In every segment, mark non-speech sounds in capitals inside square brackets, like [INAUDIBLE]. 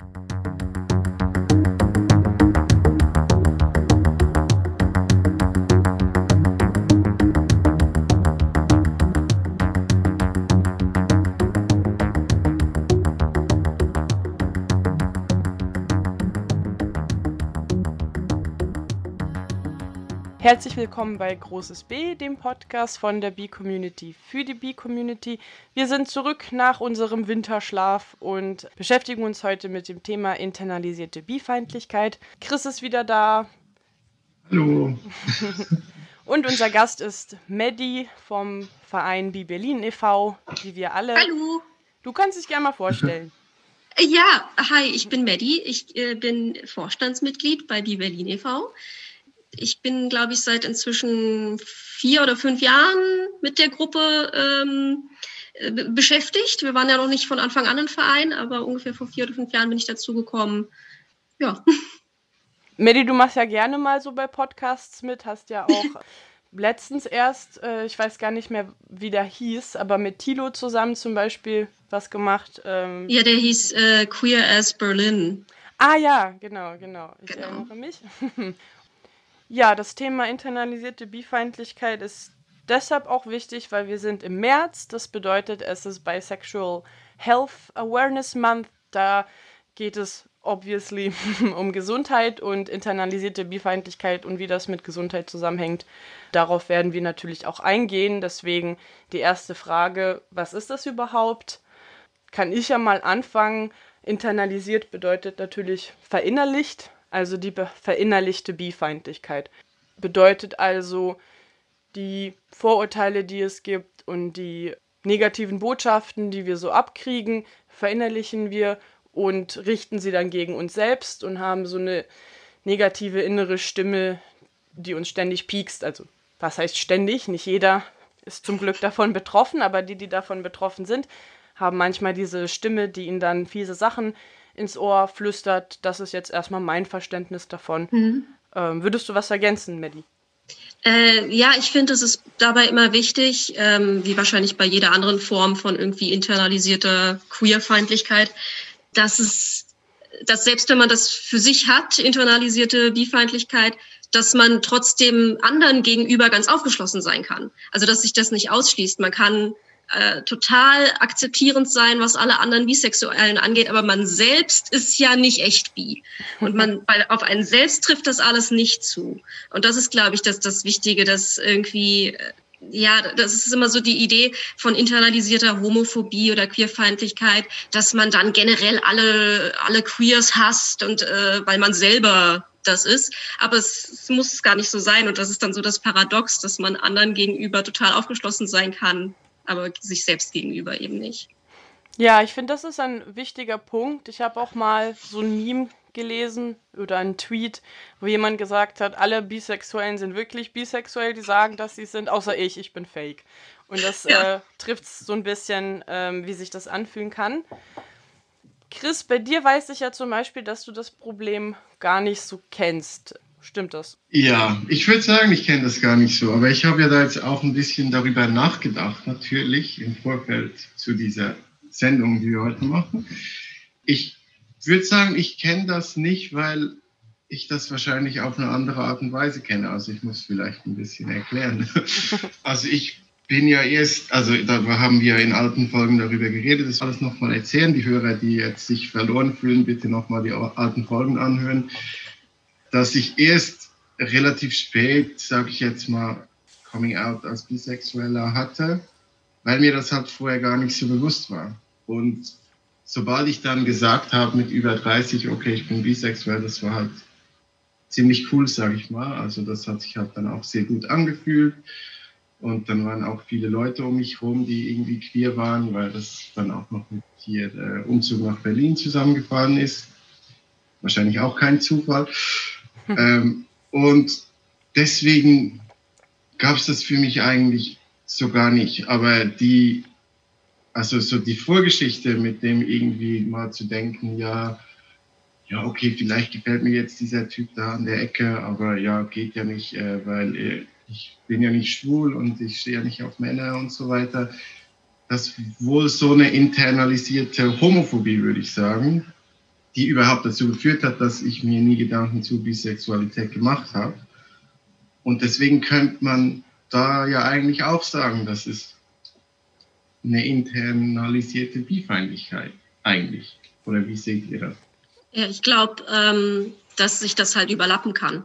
Thank you. Herzlich willkommen bei Großes B, dem Podcast von der B-Community für die B-Community. Wir sind zurück nach unserem Winterschlaf und beschäftigen uns heute mit dem Thema internalisierte B-Feindlichkeit. Chris ist wieder da. Hallo. [LAUGHS] und unser Gast ist Maddie vom Verein B Berlin e.V., wie wir alle. Hallo. Du kannst dich gerne mal vorstellen. Ja, hi, ich bin Maddie. Ich äh, bin Vorstandsmitglied bei B Berlin e.V ich bin, glaube ich, seit inzwischen vier oder fünf Jahren mit der Gruppe ähm, äh, beschäftigt. Wir waren ja noch nicht von Anfang an ein Verein, aber ungefähr vor vier oder fünf Jahren bin ich dazu gekommen. Ja. [LAUGHS] Medi, du machst ja gerne mal so bei Podcasts mit, hast ja auch [LAUGHS] letztens erst, äh, ich weiß gar nicht mehr, wie der hieß, aber mit Tilo zusammen zum Beispiel was gemacht. Ähm, ja, der hieß äh, Queer as Berlin. Ah ja, genau, genau. Ich genau. erinnere mich. [LAUGHS] Ja, das Thema internalisierte Bifeindlichkeit ist deshalb auch wichtig, weil wir sind im März. Das bedeutet, es ist Bisexual Health Awareness Month. Da geht es obviously [LAUGHS] um Gesundheit und internalisierte Bifeindlichkeit und wie das mit Gesundheit zusammenhängt. Darauf werden wir natürlich auch eingehen. Deswegen die erste Frage, was ist das überhaupt? Kann ich ja mal anfangen. Internalisiert bedeutet natürlich verinnerlicht also die verinnerlichte Bifeindlichkeit. Bedeutet also, die Vorurteile, die es gibt und die negativen Botschaften, die wir so abkriegen, verinnerlichen wir und richten sie dann gegen uns selbst und haben so eine negative innere Stimme, die uns ständig piekst. Also, was heißt ständig? Nicht jeder ist zum Glück davon betroffen, aber die, die davon betroffen sind, haben manchmal diese Stimme, die ihnen dann fiese Sachen ins Ohr flüstert. Das ist jetzt erstmal mein Verständnis davon. Mhm. Ähm, würdest du was ergänzen, Maddie? Äh, ja, ich finde, es ist dabei immer wichtig, ähm, wie wahrscheinlich bei jeder anderen Form von irgendwie internalisierter Queerfeindlichkeit, dass es, dass selbst wenn man das für sich hat, internalisierte Bifeindlichkeit, dass man trotzdem anderen gegenüber ganz aufgeschlossen sein kann. Also dass sich das nicht ausschließt. Man kann äh, total akzeptierend sein, was alle anderen Bisexuellen angeht, aber man selbst ist ja nicht echt bi. Und man, [LAUGHS] weil auf einen selbst trifft das alles nicht zu. Und das ist, glaube ich, das, das Wichtige, dass irgendwie, äh, ja, das ist immer so die Idee von internalisierter Homophobie oder Queerfeindlichkeit, dass man dann generell alle, alle Queers hasst und äh, weil man selber das ist. Aber es, es muss gar nicht so sein. Und das ist dann so das Paradox, dass man anderen gegenüber total aufgeschlossen sein kann aber sich selbst gegenüber eben nicht. Ja, ich finde, das ist ein wichtiger Punkt. Ich habe auch mal so ein Meme gelesen oder einen Tweet, wo jemand gesagt hat, alle Bisexuellen sind wirklich bisexuell, die sagen, dass sie sind, außer ich, ich bin fake. Und das ja. äh, trifft so ein bisschen, ähm, wie sich das anfühlen kann. Chris, bei dir weiß ich ja zum Beispiel, dass du das Problem gar nicht so kennst. Stimmt das? Ja, ich würde sagen, ich kenne das gar nicht so, aber ich habe ja da jetzt auch ein bisschen darüber nachgedacht, natürlich im Vorfeld zu dieser Sendung, die wir heute machen. Ich würde sagen, ich kenne das nicht, weil ich das wahrscheinlich auf eine andere Art und Weise kenne. Also ich muss vielleicht ein bisschen erklären. [LAUGHS] Also ich bin ja erst, also da haben wir in alten Folgen darüber geredet, das alles nochmal erzählen. Die Hörer, die jetzt sich verloren fühlen, bitte nochmal die alten Folgen anhören dass ich erst relativ spät, sage ich jetzt mal, Coming Out als Bisexueller hatte, weil mir das halt vorher gar nicht so bewusst war. Und sobald ich dann gesagt habe mit über 30, okay, ich bin bisexuell, das war halt ziemlich cool, sage ich mal. Also das hat sich halt dann auch sehr gut angefühlt. Und dann waren auch viele Leute um mich herum, die irgendwie queer waren, weil das dann auch noch mit hier der Umzug nach Berlin zusammengefahren ist. Wahrscheinlich auch kein Zufall. Ähm, und deswegen gab es das für mich eigentlich so gar nicht. Aber die, also so die Vorgeschichte mit dem irgendwie mal zu denken, ja, ja, okay, vielleicht gefällt mir jetzt dieser Typ da an der Ecke, aber ja, geht ja nicht, äh, weil äh, ich bin ja nicht schwul und ich stehe ja nicht auf Männer und so weiter. Das wohl so eine internalisierte Homophobie, würde ich sagen, die überhaupt dazu geführt hat, dass ich mir nie Gedanken zu Bisexualität gemacht habe. Und deswegen könnte man da ja eigentlich auch sagen, dass es eine internalisierte Bifeindlichkeit eigentlich. Oder wie seht ihr das? Ja, ich glaube, ähm, dass sich das halt überlappen kann.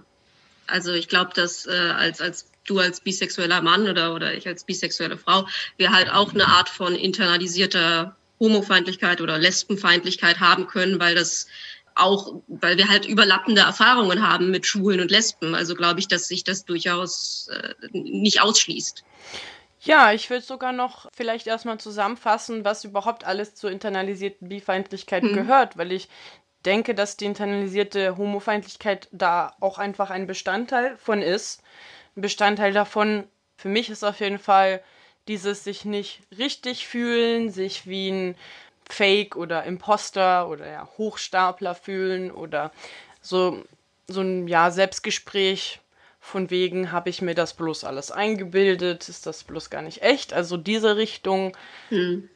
Also ich glaube, dass äh, als, als du als bisexueller Mann oder, oder ich als bisexuelle Frau, wir halt auch eine Art von internalisierter Homofeindlichkeit oder Lesbenfeindlichkeit haben können, weil das auch, weil wir halt überlappende Erfahrungen haben mit Schwulen und Lesben. Also glaube ich, dass sich das durchaus äh, nicht ausschließt. Ja, ich würde sogar noch vielleicht erstmal zusammenfassen, was überhaupt alles zur internalisierten Bifeindlichkeit hm. gehört, weil ich denke, dass die internalisierte Homofeindlichkeit da auch einfach ein Bestandteil von ist. Ein Bestandteil davon, für mich ist auf jeden Fall dieses sich nicht richtig fühlen, sich wie ein Fake oder Imposter oder ja, Hochstapler fühlen oder so, so ein ja, Selbstgespräch von wegen, habe ich mir das bloß alles eingebildet, ist das bloß gar nicht echt. Also diese Richtung. Hm.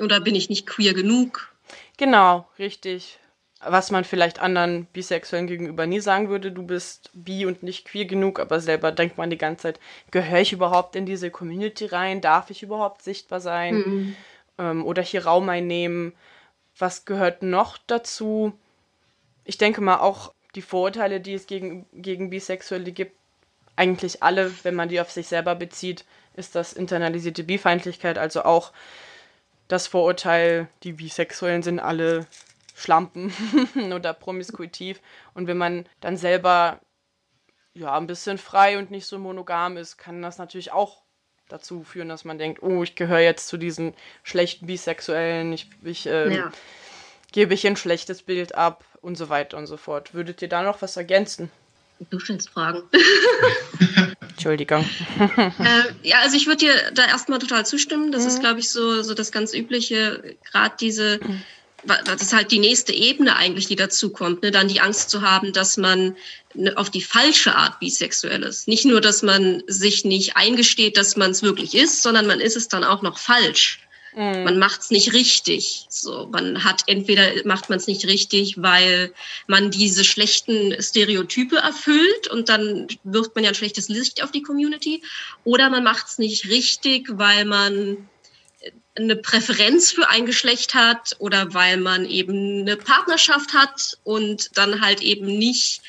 Oder bin ich nicht queer genug? Genau, richtig. Was man vielleicht anderen Bisexuellen gegenüber nie sagen würde, du bist bi und nicht queer genug, aber selber denkt man die ganze Zeit, gehöre ich überhaupt in diese Community rein? Darf ich überhaupt sichtbar sein? Hm ähm, oder hier Raum einnehmen. Was gehört noch dazu? Ich denke mal auch die Vorurteile, die es gegen, gegen Bisexuelle gibt, eigentlich alle, wenn man die auf sich selber bezieht, ist das internalisierte Bifeindlichkeit, also auch das Vorurteil, die Bisexuellen sind alle Schlampen [LAUGHS] oder promiskuitiv. Und wenn man dann selber ja ein bisschen frei und nicht so monogam ist, kann das natürlich auch dazu führen, dass man denkt, oh, ich gehöre jetzt zu diesen schlechten Bisexuellen, ich, ich ähm, ja. gebe ich ein schlechtes Bild ab und so weiter und so fort. Würdet ihr da noch was ergänzen? Du stellst Fragen. [LAUGHS] Entschuldigung. [LAUGHS] äh, ja, also ich würde dir da erstmal total zustimmen. Das mhm. ist, glaube ich, so, so das ganz Übliche, gerade diese das ist halt die nächste Ebene eigentlich, die dazu kommt, ne? dann die Angst zu haben, dass man ne, auf die falsche Art bisexuell ist. Nicht nur, dass man sich nicht eingesteht, dass man es wirklich ist, sondern man ist es dann auch noch falsch. Mhm. Man macht es nicht richtig. So, man hat entweder macht man es nicht richtig, weil man diese schlechten Stereotype erfüllt und dann wirft man ja ein schlechtes Licht auf die Community, oder man macht es nicht richtig, weil man eine Präferenz für ein Geschlecht hat oder weil man eben eine Partnerschaft hat und dann halt eben nicht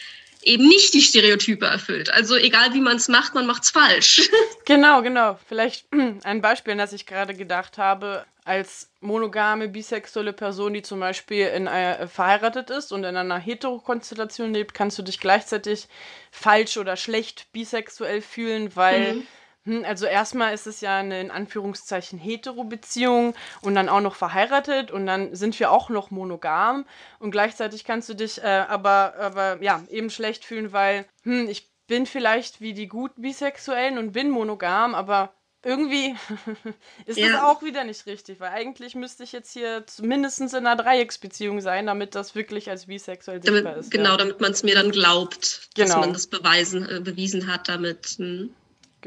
eben nicht die Stereotype erfüllt. Also egal wie man es macht, man macht es falsch. [LAUGHS] Genau, genau. Vielleicht [CLEARS THROAT] ein Beispiel, an das ich gerade gedacht habe, als monogame, bisexuelle Person, die zum Beispiel in einer, äh, verheiratet ist und in einer Heterokonstellation lebt, kannst du dich gleichzeitig falsch oder schlecht bisexuell fühlen, weil mhm hm, also erstmal ist es ja eine in Anführungszeichen hetero-Beziehung und dann auch noch verheiratet und dann sind wir auch noch monogam und gleichzeitig kannst du dich äh, aber, aber ja eben schlecht fühlen, weil hm, ich bin vielleicht wie die gut Bisexuellen und bin monogam, aber irgendwie [LAUGHS] ist ja. das auch wieder nicht richtig, weil eigentlich müsste ich jetzt hier mindestens in einer Dreiecksbeziehung sein, damit das wirklich als bisexuell sichtbar damit, ist. Genau, ja. damit man es mir dann glaubt, genau. dass man das beweisen, äh, bewiesen hat damit. Hm.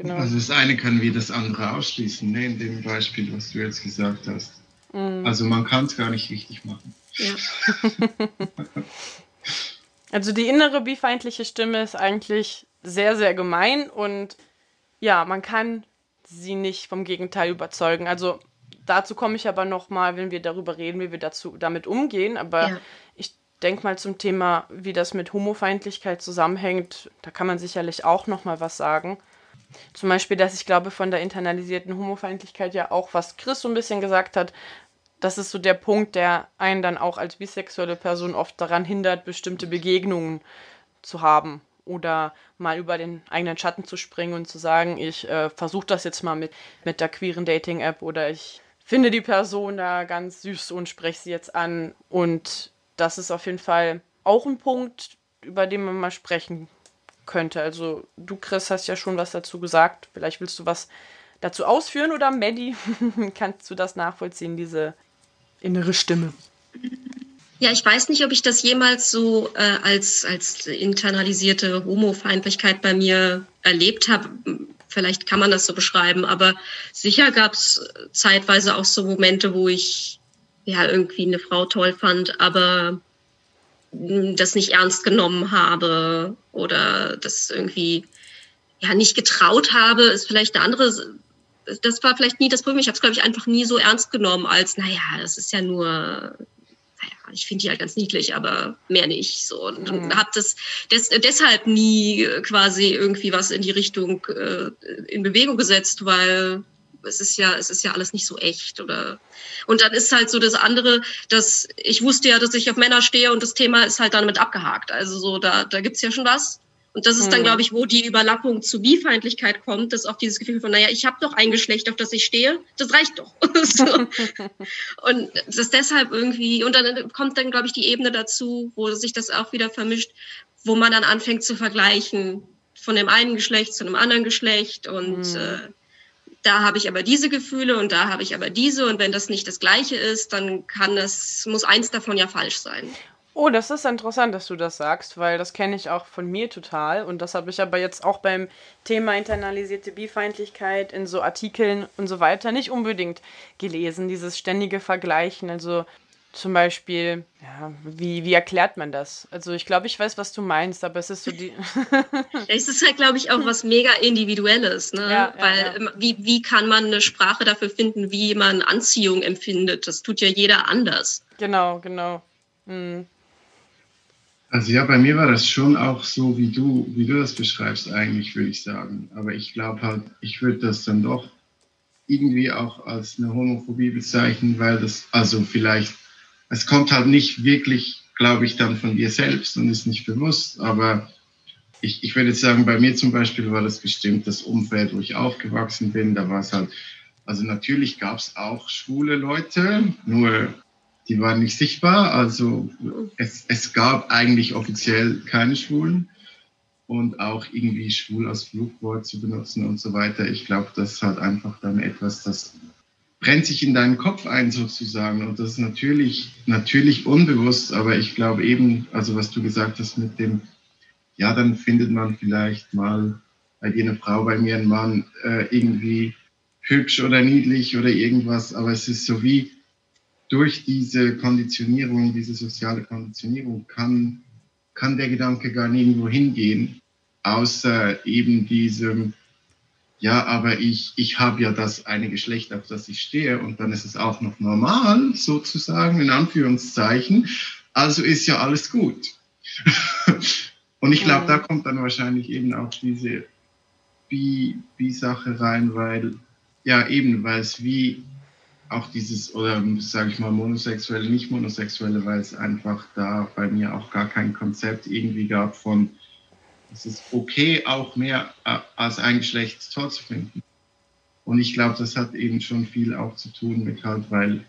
Genau. Also das eine kann wie das andere ausschließen, ne, in dem Beispiel, was du jetzt gesagt hast. Mhm. Also man kann es gar nicht richtig machen. Ja. [LAUGHS] also die innere bifeindliche Stimme ist eigentlich sehr, sehr gemein und ja, man kann sie nicht vom Gegenteil überzeugen. Also dazu komme ich aber noch mal, wenn wir darüber reden, wie wir dazu damit umgehen. Aber ja. ich denke mal zum Thema, wie das mit Homofeindlichkeit zusammenhängt, da kann man sicherlich auch noch mal was sagen. Zum Beispiel, dass ich glaube, von der internalisierten Homofeindlichkeit ja auch, was Chris so ein bisschen gesagt hat, das ist so der Punkt, der einen dann auch als bisexuelle Person oft daran hindert, bestimmte Begegnungen zu haben oder mal über den eigenen Schatten zu springen und zu sagen, ich äh, versuche das jetzt mal mit, mit der queeren Dating-App oder ich finde die Person da ganz süß und spreche sie jetzt an. Und das ist auf jeden Fall auch ein Punkt, über den man mal sprechen könnte. Also du, Chris, hast ja schon was dazu gesagt. Vielleicht willst du was dazu ausführen oder Maddie, [LAUGHS] kannst du das nachvollziehen, diese innere Stimme? Ja, ich weiß nicht, ob ich das jemals so äh, als, als internalisierte Homofeindlichkeit bei mir erlebt habe. Vielleicht kann man das so beschreiben, aber sicher gab es zeitweise auch so Momente, wo ich ja irgendwie eine Frau toll fand, aber das nicht ernst genommen habe oder das irgendwie ja nicht getraut habe, ist vielleicht eine andere. Das war vielleicht nie das Problem. Ich habe es, glaube ich, einfach nie so ernst genommen, als, naja, das ist ja nur, naja, ich finde die halt ganz niedlich, aber mehr nicht. So. Und, mhm. habe das des, deshalb nie quasi irgendwie was in die Richtung äh, in Bewegung gesetzt, weil es ist ja, es ist ja alles nicht so echt oder und dann ist halt so das andere, dass ich wusste ja, dass ich auf Männer stehe und das Thema ist halt damit abgehakt. Also so, da, da gibt's ja schon was. Und das ist dann, hm. glaube ich, wo die Überlappung zu Bifeindlichkeit kommt, dass auch dieses Gefühl von, naja, ich habe doch ein Geschlecht, auf das ich stehe, das reicht doch. [LAUGHS] so. Und das deshalb irgendwie, und dann kommt dann, glaube ich, die Ebene dazu, wo sich das auch wieder vermischt, wo man dann anfängt zu vergleichen von dem einen Geschlecht zu einem anderen Geschlecht und mhm. äh, da habe ich aber diese Gefühle und da habe ich aber diese. Und wenn das nicht das gleiche ist, dann kann das, muss eins davon ja falsch sein. Oh, das ist interessant, dass du das sagst, weil das kenne ich auch von mir total. Und das habe ich aber jetzt auch beim Thema internalisierte Bifeindlichkeit in so Artikeln und so weiter nicht unbedingt gelesen, dieses ständige Vergleichen, also zum Beispiel, ja, wie, wie erklärt man das? Also ich glaube, ich weiß, was du meinst, aber es ist so die. es ist halt, glaube ich, auch was mega Individuelles, ne? Ja, Weil ja, ja. Wie, wie kann man eine Sprache dafür finden, wie man Anziehung empfindet? Das tut ja jeder anders. Genau, genau. Hm. Also ja, bei mir war das schon auch so, wie du, wie du das beschreibst, eigentlich, würde ich sagen. Aber ich glaube halt, ich würde das dann doch irgendwie auch als eine Homophobie bezeichnen, weil das, also vielleicht es kommt halt nicht wirklich, glaube ich, dann von dir selbst und ist nicht bewusst. Aber ich, ich würde jetzt sagen, bei mir zum Beispiel war das bestimmt das Umfeld, wo ich aufgewachsen bin. Da war es halt, also natürlich gab es auch schwule Leute, nur die waren nicht sichtbar. Also es, es gab eigentlich offiziell keine Schwulen und auch irgendwie schwul als Flugwort zu benutzen und so weiter. Ich glaube, das hat einfach dann etwas, das brennt sich in deinen Kopf ein sozusagen. Und das ist natürlich, natürlich unbewusst, aber ich glaube eben, also was du gesagt hast mit dem, ja, dann findet man vielleicht mal bei dir eine Frau, bei mir ein Mann äh, irgendwie hübsch oder niedlich oder irgendwas, aber es ist so wie durch diese Konditionierung, diese soziale Konditionierung kann, kann der Gedanke gar nirgendwo hingehen, außer eben diesem, ja, aber ich, ich habe ja das eine Geschlecht, auf das ich stehe und dann ist es auch noch normal, sozusagen, in Anführungszeichen. Also ist ja alles gut. [LAUGHS] und ich glaube, da kommt dann wahrscheinlich eben auch diese Bi-Sache rein, weil, ja, eben, weil es wie auch dieses, oder sage ich mal, monosexuelle, nicht monosexuelle, weil es einfach da bei mir auch gar kein Konzept irgendwie gab von, es ist okay, auch mehr äh, als ein Geschlecht toll zu finden. Und ich glaube, das hat eben schon viel auch zu tun mit halt, weil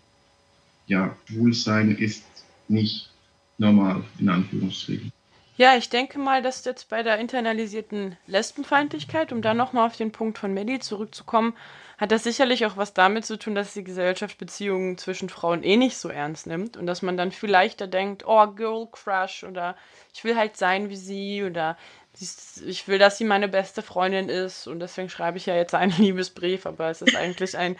ja, Schwulsein ist nicht normal, in Anführungsstrichen. Ja, ich denke mal, dass jetzt bei der internalisierten Lesbenfeindlichkeit, um da nochmal auf den Punkt von Melly zurückzukommen, hat das sicherlich auch was damit zu tun, dass die Gesellschaft Beziehungen zwischen Frauen eh nicht so ernst nimmt und dass man dann viel leichter denkt, oh, Girl Crush oder ich will halt sein wie sie oder ich will, dass sie meine beste Freundin ist und deswegen schreibe ich ja jetzt einen [LAUGHS] Liebesbrief, aber es ist eigentlich ein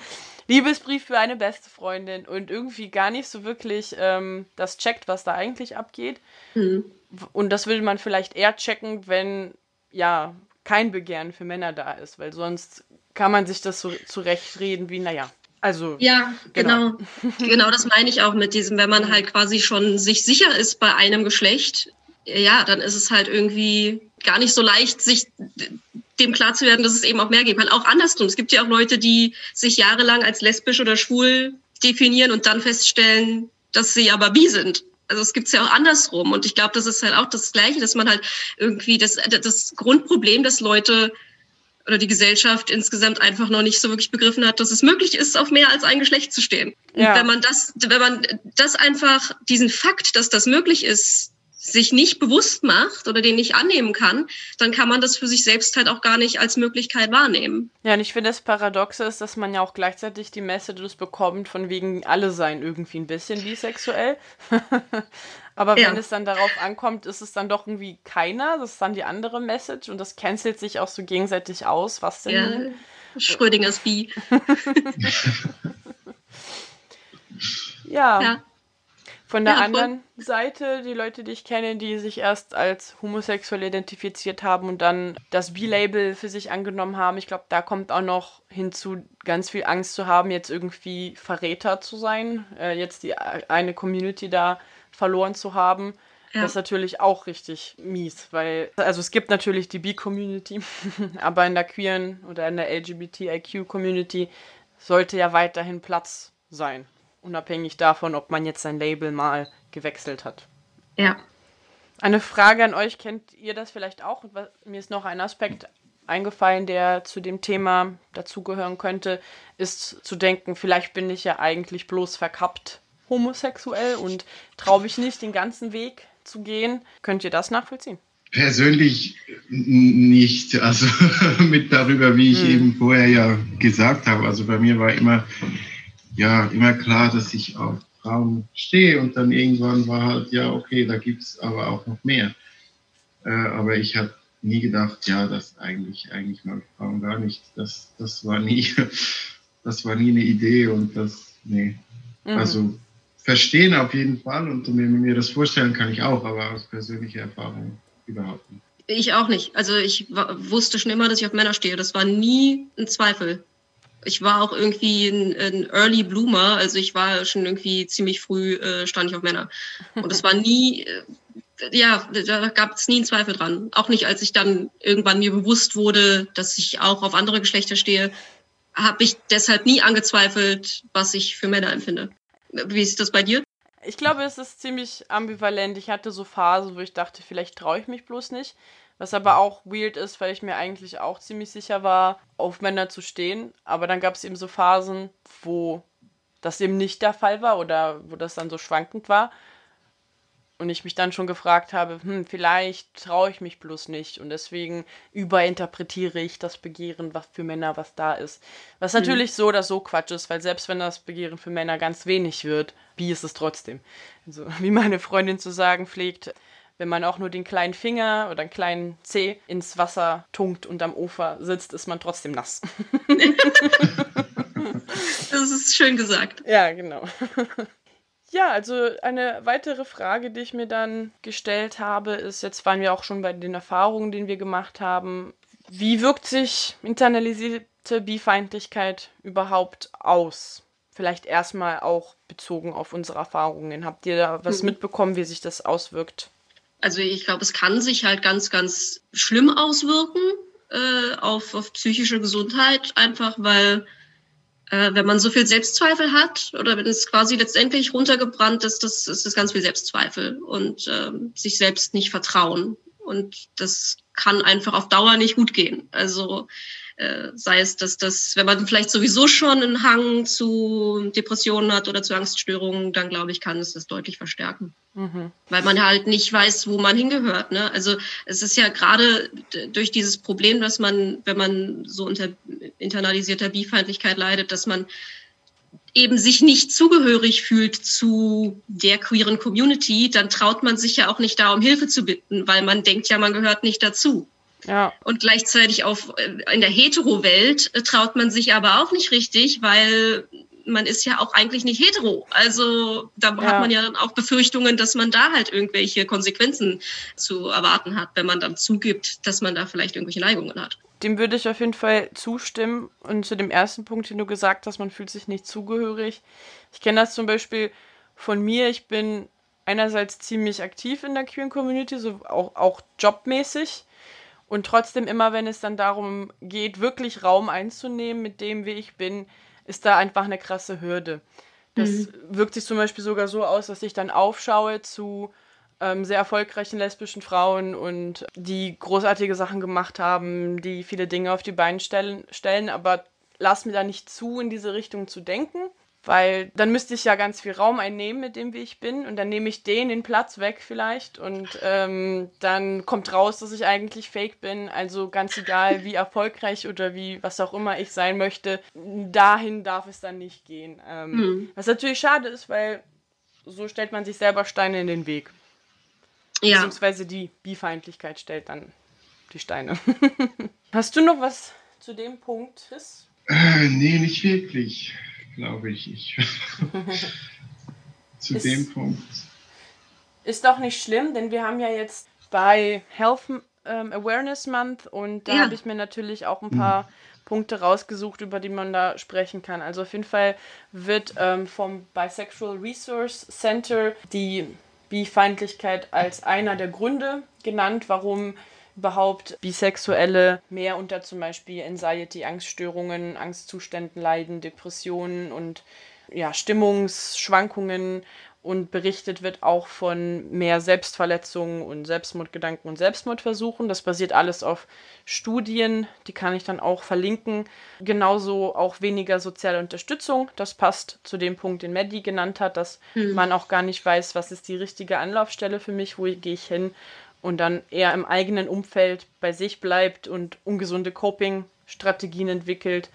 Liebesbrief für eine beste Freundin und irgendwie gar nicht so wirklich ähm, das checkt, was da eigentlich abgeht. Mhm. Und das würde man vielleicht eher checken, wenn ja kein Begehren für Männer da ist, weil sonst kann man sich das so zurechtreden wie, naja, also. Ja, genau. genau. [LAUGHS] genau, das meine ich auch mit diesem, wenn man halt quasi schon sich sicher ist bei einem Geschlecht, ja, dann ist es halt irgendwie gar nicht so leicht, sich dem klar zu werden, dass es eben auch mehr geben kann. Auch andersrum. Es gibt ja auch Leute, die sich jahrelang als lesbisch oder schwul definieren und dann feststellen, dass sie aber bi sind. Also es gibt es ja auch andersrum. Und ich glaube, das ist halt auch das Gleiche, dass man halt irgendwie das, das Grundproblem, dass Leute oder die Gesellschaft insgesamt einfach noch nicht so wirklich begriffen hat, dass es möglich ist, auf mehr als ein Geschlecht zu stehen. Ja. Und wenn man das, wenn man das einfach, diesen Fakt, dass das möglich ist, sich nicht bewusst macht oder den nicht annehmen kann, dann kann man das für sich selbst halt auch gar nicht als Möglichkeit wahrnehmen. Ja, und ich finde das Paradoxe ist, dass man ja auch gleichzeitig die Messages bekommt, von wegen alle seien irgendwie ein bisschen bisexuell. [LAUGHS] Aber ja. wenn es dann darauf ankommt, ist es dann doch irgendwie keiner. Das ist dann die andere Message und das cancelt sich auch so gegenseitig aus. Was denn? Ja, Schrödingers Bi. [LAUGHS] ja. ja. Von der ja, anderen Seite, die Leute, die ich kenne, die sich erst als homosexuell identifiziert haben und dann das B-Label für sich angenommen haben, ich glaube, da kommt auch noch hinzu, ganz viel Angst zu haben, jetzt irgendwie Verräter zu sein, äh, jetzt die eine Community da verloren zu haben. Ja. Das ist natürlich auch richtig mies, weil, also es gibt natürlich die B-Community, [LAUGHS] aber in der queeren oder in der LGBTIQ-Community sollte ja weiterhin Platz sein. Unabhängig davon, ob man jetzt sein Label mal gewechselt hat. Ja. Eine Frage an euch, kennt ihr das vielleicht auch? Mir ist noch ein Aspekt eingefallen, der zu dem Thema dazugehören könnte, ist zu denken, vielleicht bin ich ja eigentlich bloß verkappt homosexuell und traue mich nicht den ganzen Weg zu gehen. Könnt ihr das nachvollziehen? Persönlich nicht, also [LAUGHS] mit darüber, wie ich hm. eben vorher ja gesagt habe. Also bei mir war immer, ja, immer klar, dass ich auf Frauen stehe und dann irgendwann war halt, ja, okay, da gibt es aber auch noch mehr. Äh, aber ich habe nie gedacht, ja, das eigentlich, eigentlich mag Frauen gar nicht. Das, das war nie, [LAUGHS] das war nie eine Idee und das, nee. Mhm. Also verstehen auf jeden Fall und mir, mir das vorstellen kann ich auch, aber aus persönlicher Erfahrung überhaupt nicht. Ich auch nicht. Also ich wusste schon immer, dass ich auf Männer stehe. Das war nie ein Zweifel. Ich war auch irgendwie ein, ein Early Bloomer, also ich war schon irgendwie ziemlich früh äh, stand ich auf Männer. Und das war nie, äh, ja, da gab es nie einen Zweifel dran. Auch nicht, als ich dann irgendwann mir bewusst wurde, dass ich auch auf andere Geschlechter stehe, habe ich deshalb nie angezweifelt, was ich für Männer empfinde. Wie ist das bei dir? Ich glaube, es ist ziemlich ambivalent. Ich hatte so Phasen, wo ich dachte, vielleicht traue ich mich bloß nicht. Was aber auch weird ist, weil ich mir eigentlich auch ziemlich sicher war, auf Männer zu stehen. Aber dann gab es eben so Phasen, wo das eben nicht der Fall war oder wo das dann so schwankend war und ich mich dann schon gefragt habe, hm, vielleicht traue ich mich bloß nicht und deswegen überinterpretiere ich das Begehren, was für Männer was da ist. Was mhm. natürlich so oder so Quatsch ist, weil selbst wenn das Begehren für Männer ganz wenig wird, wie ist es trotzdem? Also, [LAUGHS] wie meine Freundin zu sagen pflegt, wenn man auch nur den kleinen Finger oder einen kleinen Zeh ins Wasser tunkt und am Ufer sitzt, ist man trotzdem nass. [LAUGHS] [LAUGHS] das ist schön gesagt. Ja, genau. [LAUGHS] Ja, also eine weitere Frage, die ich mir dann gestellt habe, ist, jetzt waren wir auch schon bei den Erfahrungen, die wir gemacht haben. Wie wirkt sich internalisierte Bifeindlichkeit überhaupt aus? Vielleicht erstmal auch bezogen auf unsere Erfahrungen. Habt ihr da was mhm. mitbekommen, wie sich das auswirkt? Also ich glaube, es kann sich halt ganz, ganz schlimm auswirken äh, auf, auf psychische Gesundheit, einfach weil äh, wenn man so viel Selbstzweifel hat oder wenn es quasi letztendlich runtergebrannt ist, das, ist das ganz viel Selbstzweifel und ähm, sich selbst nicht vertrauen. Und das kann einfach auf Dauer nicht gut gehen. Also äh, sei es, dass das, wenn man vielleicht sowieso schon einen Hang zu Depressionen hat oder zu Angststörungen, dann glaube ich, kann es das deutlich verstärken. Mhm. Weil man halt nicht weiß, wo man hingehört. Ne? Also es ist ja gerade durch dieses Problem, dass man, wenn man so unter internalisierter Bifeindlichkeit leidet, dass man eben sich nicht zugehörig fühlt zu der queeren Community, dann traut man sich ja auch nicht da, um Hilfe zu bitten, weil man denkt ja, man gehört nicht dazu. Ja. Und gleichzeitig auf, äh, in der Hetero-Welt äh, traut man sich aber auch nicht richtig, weil man ist ja auch eigentlich nicht hetero. Also da ja. hat man ja dann auch Befürchtungen, dass man da halt irgendwelche Konsequenzen zu erwarten hat, wenn man dann zugibt, dass man da vielleicht irgendwelche Neigungen hat. Dem würde ich auf jeden Fall zustimmen. Und zu dem ersten Punkt, den du gesagt hast, man fühlt sich nicht zugehörig. Ich kenne das zum Beispiel von mir. Ich bin einerseits ziemlich aktiv in der queeren Community, so auch, auch jobmäßig. Und trotzdem immer, wenn es dann darum geht, wirklich Raum einzunehmen mit dem, wie ich bin, ist da einfach eine krasse Hürde. Das mhm. wirkt sich zum Beispiel sogar so aus, dass ich dann aufschaue zu ähm, sehr erfolgreichen lesbischen Frauen und die großartige Sachen gemacht haben, die viele Dinge auf die Beine stellen, stellen aber lass mir da nicht zu, in diese Richtung zu denken weil dann müsste ich ja ganz viel Raum einnehmen mit dem, wie ich bin. Und dann nehme ich den den Platz weg vielleicht. Und ähm, dann kommt raus, dass ich eigentlich fake bin. Also ganz egal, wie erfolgreich oder wie was auch immer ich sein möchte, dahin darf es dann nicht gehen. Ähm, mhm. Was natürlich schade ist, weil so stellt man sich selber Steine in den Weg. Ja. Beziehungsweise die Bifeindlichkeit stellt dann die Steine. [LAUGHS] Hast du noch was zu dem Punkt, Chris? Äh, nee, nicht wirklich glaube ich. ich [LAUGHS] zu ist, dem Punkt. ist doch nicht schlimm, denn wir haben ja jetzt bei Health ähm, Awareness Month und da ja. habe ich mir natürlich auch ein paar mhm. Punkte rausgesucht, über die man da sprechen kann. Also auf jeden Fall wird ähm, vom Bisexual Resource Center die Bifeindlichkeit als einer der Gründe genannt, warum überhaupt Bisexuelle mehr unter zum Beispiel Anxiety, Angststörungen, Angstzuständen leiden, Depressionen und ja, Stimmungsschwankungen und berichtet wird auch von mehr Selbstverletzungen und Selbstmordgedanken und Selbstmordversuchen. Das basiert alles auf Studien, die kann ich dann auch verlinken. Genauso auch weniger soziale Unterstützung. Das passt zu dem Punkt, den Maddie genannt hat, dass hm. man auch gar nicht weiß, was ist die richtige Anlaufstelle für mich, wo gehe ich hin und dann eher im eigenen Umfeld bei sich bleibt und ungesunde Coping-Strategien entwickelt.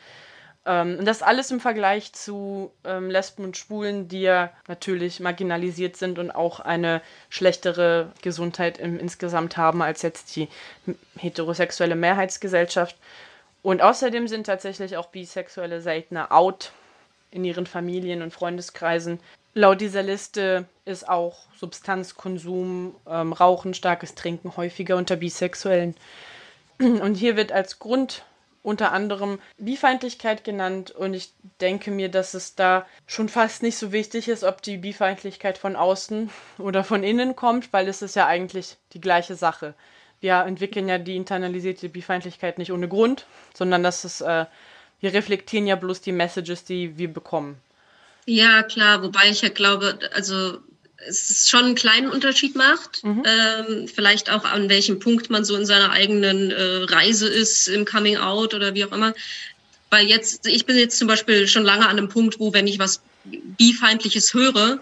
Ähm, und das alles im Vergleich zu ähm, Lesben und Schwulen, die ja natürlich marginalisiert sind und auch eine schlechtere Gesundheit im, insgesamt haben als jetzt die heterosexuelle Mehrheitsgesellschaft. Und außerdem sind tatsächlich auch Bisexuelle seltener out in ihren Familien und Freundeskreisen. Laut dieser Liste ist auch Substanzkonsum, ähm, Rauchen, starkes Trinken häufiger unter Bisexuellen. Und hier wird als Grund unter anderem Bifeindlichkeit genannt und ich denke mir, dass es da schon fast nicht so wichtig ist, ob die Bifeindlichkeit von außen oder von innen kommt, weil es ist ja eigentlich die gleiche Sache. Wir entwickeln ja die internalisierte Bifeindlichkeit nicht ohne Grund, sondern das ist, äh, wir reflektieren ja bloß die Messages, die wir bekommen. Ja, klar, wobei ich ja glaube, also es schon einen kleinen Unterschied macht. Mhm. Ähm, vielleicht auch an welchem Punkt man so in seiner eigenen äh, Reise ist, im Coming Out oder wie auch immer. Weil jetzt, ich bin jetzt zum Beispiel schon lange an einem Punkt, wo wenn ich was bifeindliches höre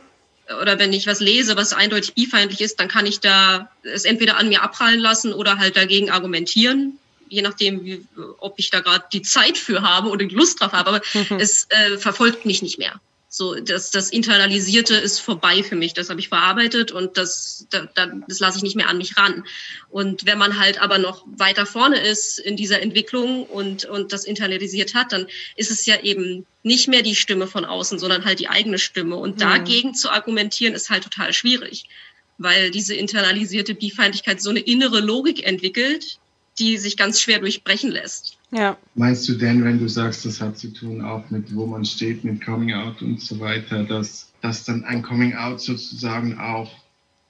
oder wenn ich was lese, was eindeutig bifeindlich ist, dann kann ich da es entweder an mir abprallen lassen oder halt dagegen argumentieren je nachdem, wie, ob ich da gerade die Zeit für habe oder die Lust drauf habe, aber mhm. [LAUGHS] es äh, verfolgt mich nicht mehr. So, das, das Internalisierte ist vorbei für mich. Das habe ich verarbeitet und das, da, das lasse ich nicht mehr an mich ran. Und wenn man halt aber noch weiter vorne ist in dieser Entwicklung und, und das internalisiert hat, dann ist es ja eben nicht mehr die Stimme von außen, sondern halt die eigene Stimme. Und mhm. dagegen zu argumentieren, ist halt total schwierig, weil diese internalisierte Bifeindlichkeit so eine innere Logik entwickelt, die sich ganz schwer durchbrechen lässt. Ja. Meinst du denn, wenn du sagst, das hat zu tun auch mit, wo man steht, mit Coming Out und so weiter, dass, dass dann ein Coming Out sozusagen auch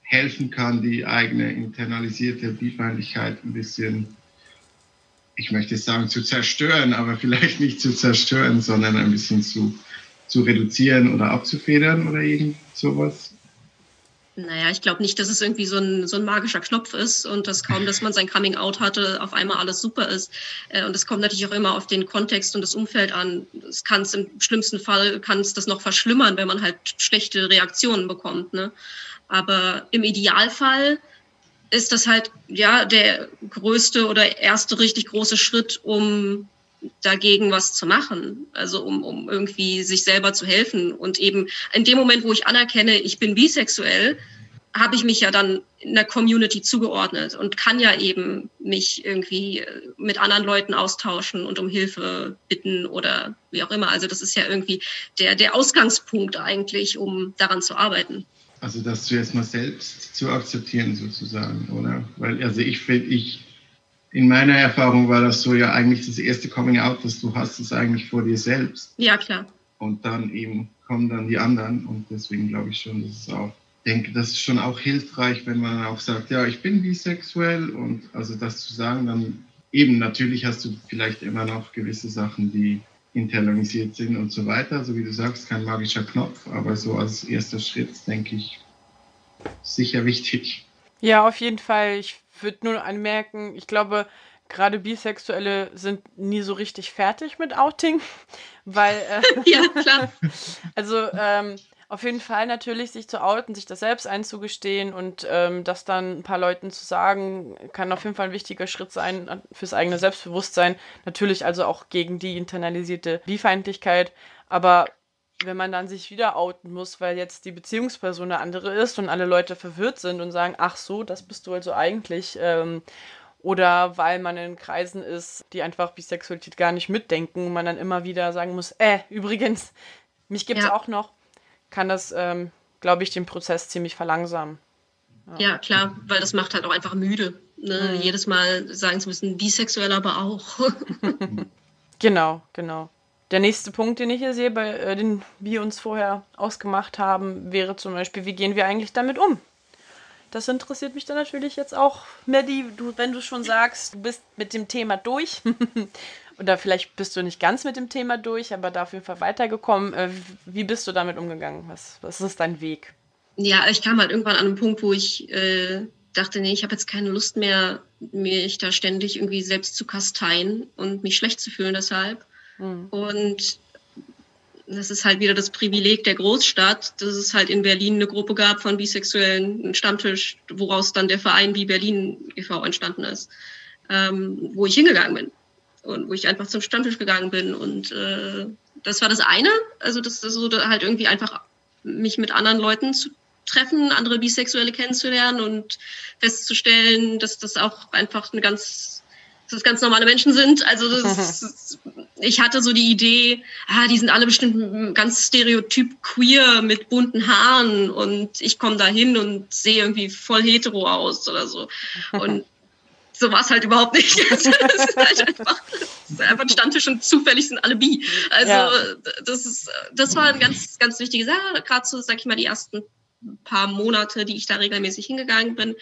helfen kann, die eigene internalisierte Bifeindlichkeit ein bisschen, ich möchte sagen, zu zerstören, aber vielleicht nicht zu zerstören, sondern ein bisschen zu, zu reduzieren oder abzufedern oder irgend sowas? Naja, ich glaube nicht, dass es irgendwie so ein, so ein magischer Knopf ist und dass kaum, dass man sein Coming Out hatte, auf einmal alles super ist. Äh, und es kommt natürlich auch immer auf den Kontext und das Umfeld an. Es kann es im schlimmsten Fall, kann es das noch verschlimmern, wenn man halt schlechte Reaktionen bekommt. Ne? Aber im Idealfall ist das halt ja der größte oder erste richtig große Schritt, um dagegen was zu machen, also um, um irgendwie sich selber zu helfen. Und eben in dem Moment, wo ich anerkenne, ich bin bisexuell, habe ich mich ja dann in der Community zugeordnet und kann ja eben mich irgendwie mit anderen Leuten austauschen und um Hilfe bitten oder wie auch immer. Also das ist ja irgendwie der, der Ausgangspunkt eigentlich, um daran zu arbeiten. Also das zuerst mal selbst zu akzeptieren sozusagen, oder? Weil also ich finde, ich in meiner Erfahrung war das so ja eigentlich das erste Coming Out, das du hast, ist eigentlich vor dir selbst. Ja, klar. Und dann eben kommen dann die anderen und deswegen glaube ich schon, dass es auch, denke, das ist schon auch hilfreich, wenn man auch sagt, ja, ich bin bisexuell und also das zu sagen, dann eben natürlich hast du vielleicht immer noch gewisse Sachen, die internalisiert sind und so weiter, so wie du sagst, kein magischer Knopf, aber so als erster Schritt denke ich sicher wichtig. Ja, auf jeden Fall. Ich würde nur anmerken, ich glaube, gerade Bisexuelle sind nie so richtig fertig mit Outing, [LAUGHS] weil. Äh, [LAUGHS] ja, klar. Also, ähm, auf jeden Fall natürlich sich zu outen, sich das selbst einzugestehen und ähm, das dann ein paar Leuten zu sagen, kann auf jeden Fall ein wichtiger Schritt sein fürs eigene Selbstbewusstsein. Natürlich also auch gegen die internalisierte Bifeindlichkeit. Aber wenn man dann sich wieder outen muss, weil jetzt die Beziehungsperson eine andere ist und alle Leute verwirrt sind und sagen, ach so, das bist du also eigentlich. Ähm, oder weil man in Kreisen ist, die einfach Bisexualität gar nicht mitdenken und man dann immer wieder sagen muss, äh, übrigens, mich gibt es ja. auch noch, kann das, ähm, glaube ich, den Prozess ziemlich verlangsamen. Ja. ja. klar, weil das macht halt auch einfach müde. Ne? Mhm. Jedes Mal sagen zu müssen, bisexuell aber auch. [LAUGHS] genau, genau. Der nächste Punkt, den ich hier sehe, bei äh, den wir uns vorher ausgemacht haben, wäre zum Beispiel, wie gehen wir eigentlich damit um? Das interessiert mich dann natürlich jetzt auch, Maddie, du, wenn du schon sagst, du bist mit dem Thema durch. [LAUGHS] Oder vielleicht bist du nicht ganz mit dem Thema durch, aber da auf jeden Fall weitergekommen. Äh, wie bist du damit umgegangen? Was, was ist dein Weg? Ja, ich kam halt irgendwann an einen Punkt, wo ich äh, dachte, nee, ich habe jetzt keine Lust mehr, mich da ständig irgendwie selbst zu kasteien und mich schlecht zu fühlen deshalb. Mhm. Und das ist halt wieder das Privileg der Großstadt, dass es halt in Berlin eine Gruppe gab von Bisexuellen, einen Stammtisch, woraus dann der Verein Wie Berlin e.V. entstanden ist, ähm, wo ich hingegangen bin und wo ich einfach zum Stammtisch gegangen bin. Und äh, das war das eine, also das, das so halt irgendwie einfach mich mit anderen Leuten zu treffen, andere Bisexuelle kennenzulernen und festzustellen, dass das auch einfach eine ganz dass das ganz normale Menschen sind. Also das, [LAUGHS] ich hatte so die Idee, ah, die sind alle bestimmt ganz stereotyp queer mit bunten Haaren und ich komme da hin und sehe irgendwie voll hetero aus oder so. Und [LAUGHS] so war es halt überhaupt nicht. [LAUGHS] das ist halt einfach, das ist einfach ein Stammtisch und zufällig sind alle bi. Also ja. das ist, das war eine ganz, ganz wichtige Sache. Gerade so, sag ich mal, die ersten paar Monate, die ich da regelmäßig hingegangen bin,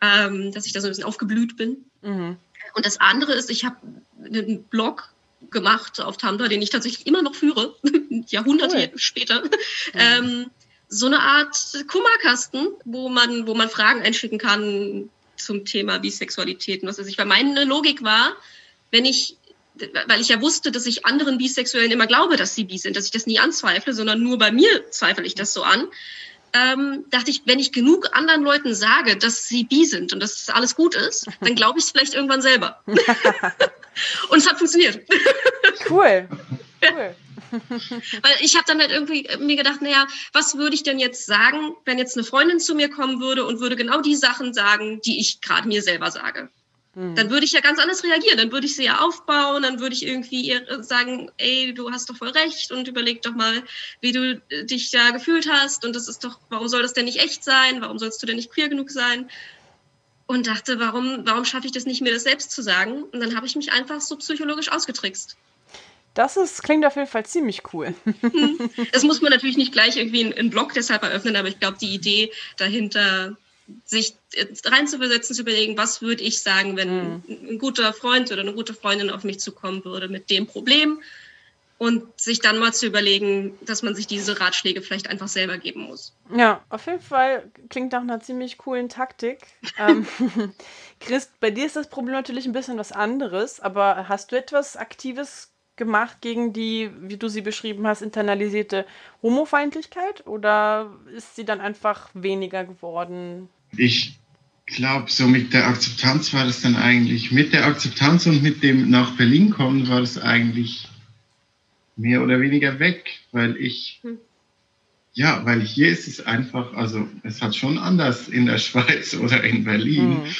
ähm, dass ich da so ein bisschen aufgeblüht bin. Mhm. Und das andere ist, ich habe einen Blog gemacht auf Tumblr, den ich tatsächlich immer noch führe, [LAUGHS] Jahrhunderte cool. später. Mhm. Ähm, so eine Art Kummerkasten, wo man, wo man Fragen einschicken kann zum Thema Bisexualität und was weiß ich. Weil meine Logik war, wenn ich, weil ich ja wusste, dass ich anderen Bisexuellen immer glaube, dass sie bi sind, dass ich das nie anzweifle, sondern nur bei mir zweifle ich das so an, ähm, dachte ich, wenn ich genug anderen Leuten sage, dass sie bi sind und dass alles gut ist, dann glaube ich es vielleicht irgendwann selber. [LAUGHS] und es hat funktioniert. cool. [LAUGHS] Cool. Weil ich habe dann halt irgendwie mir gedacht, naja, was würde ich denn jetzt sagen, wenn jetzt eine Freundin zu mir kommen würde und würde genau die Sachen sagen, die ich gerade mir selber sage? Mhm. Dann würde ich ja ganz anders reagieren. Dann würde ich sie ja aufbauen, dann würde ich irgendwie ihr sagen, ey, du hast doch voll recht und überleg doch mal, wie du äh, dich da gefühlt hast. Und das ist doch, warum soll das denn nicht echt sein? Warum sollst du denn nicht queer genug sein? Und dachte, warum, warum schaffe ich das nicht, mir das selbst zu sagen? Und dann habe ich mich einfach so psychologisch ausgetrickst. Das ist, klingt auf jeden Fall ziemlich cool. Hm. [LAUGHS] Das muss man natürlich nicht gleich irgendwie einen Blog deshalb eröffnen, aber ich glaube, die Idee dahinter sich reinzuversetzen, zu überlegen, was würde ich sagen, wenn mhm. ein guter Freund oder eine gute Freundin auf mich zukommen würde mit dem Problem und sich dann mal zu überlegen, dass man sich diese Ratschläge vielleicht einfach selber geben muss. Ja, auf jeden Fall klingt nach einer ziemlich coolen Taktik. [LAUGHS] ähm, [LAUGHS] Christ, bei dir ist das Problem natürlich ein bisschen was anderes, aber hast du etwas Aktives gemacht gegen die, wie du sie beschrieben hast, internalisierte Homofeindlichkeit oder ist sie dann einfach weniger geworden? Ich glaube, so mit der Akzeptanz war das dann eigentlich, mit der Akzeptanz und mit dem nach Berlin kommen war das eigentlich mehr oder weniger weg, weil ich, hm. ja, weil hier ist es einfach, also es hat schon anders in der [LAUGHS] Schweiz oder in Berlin. Hm.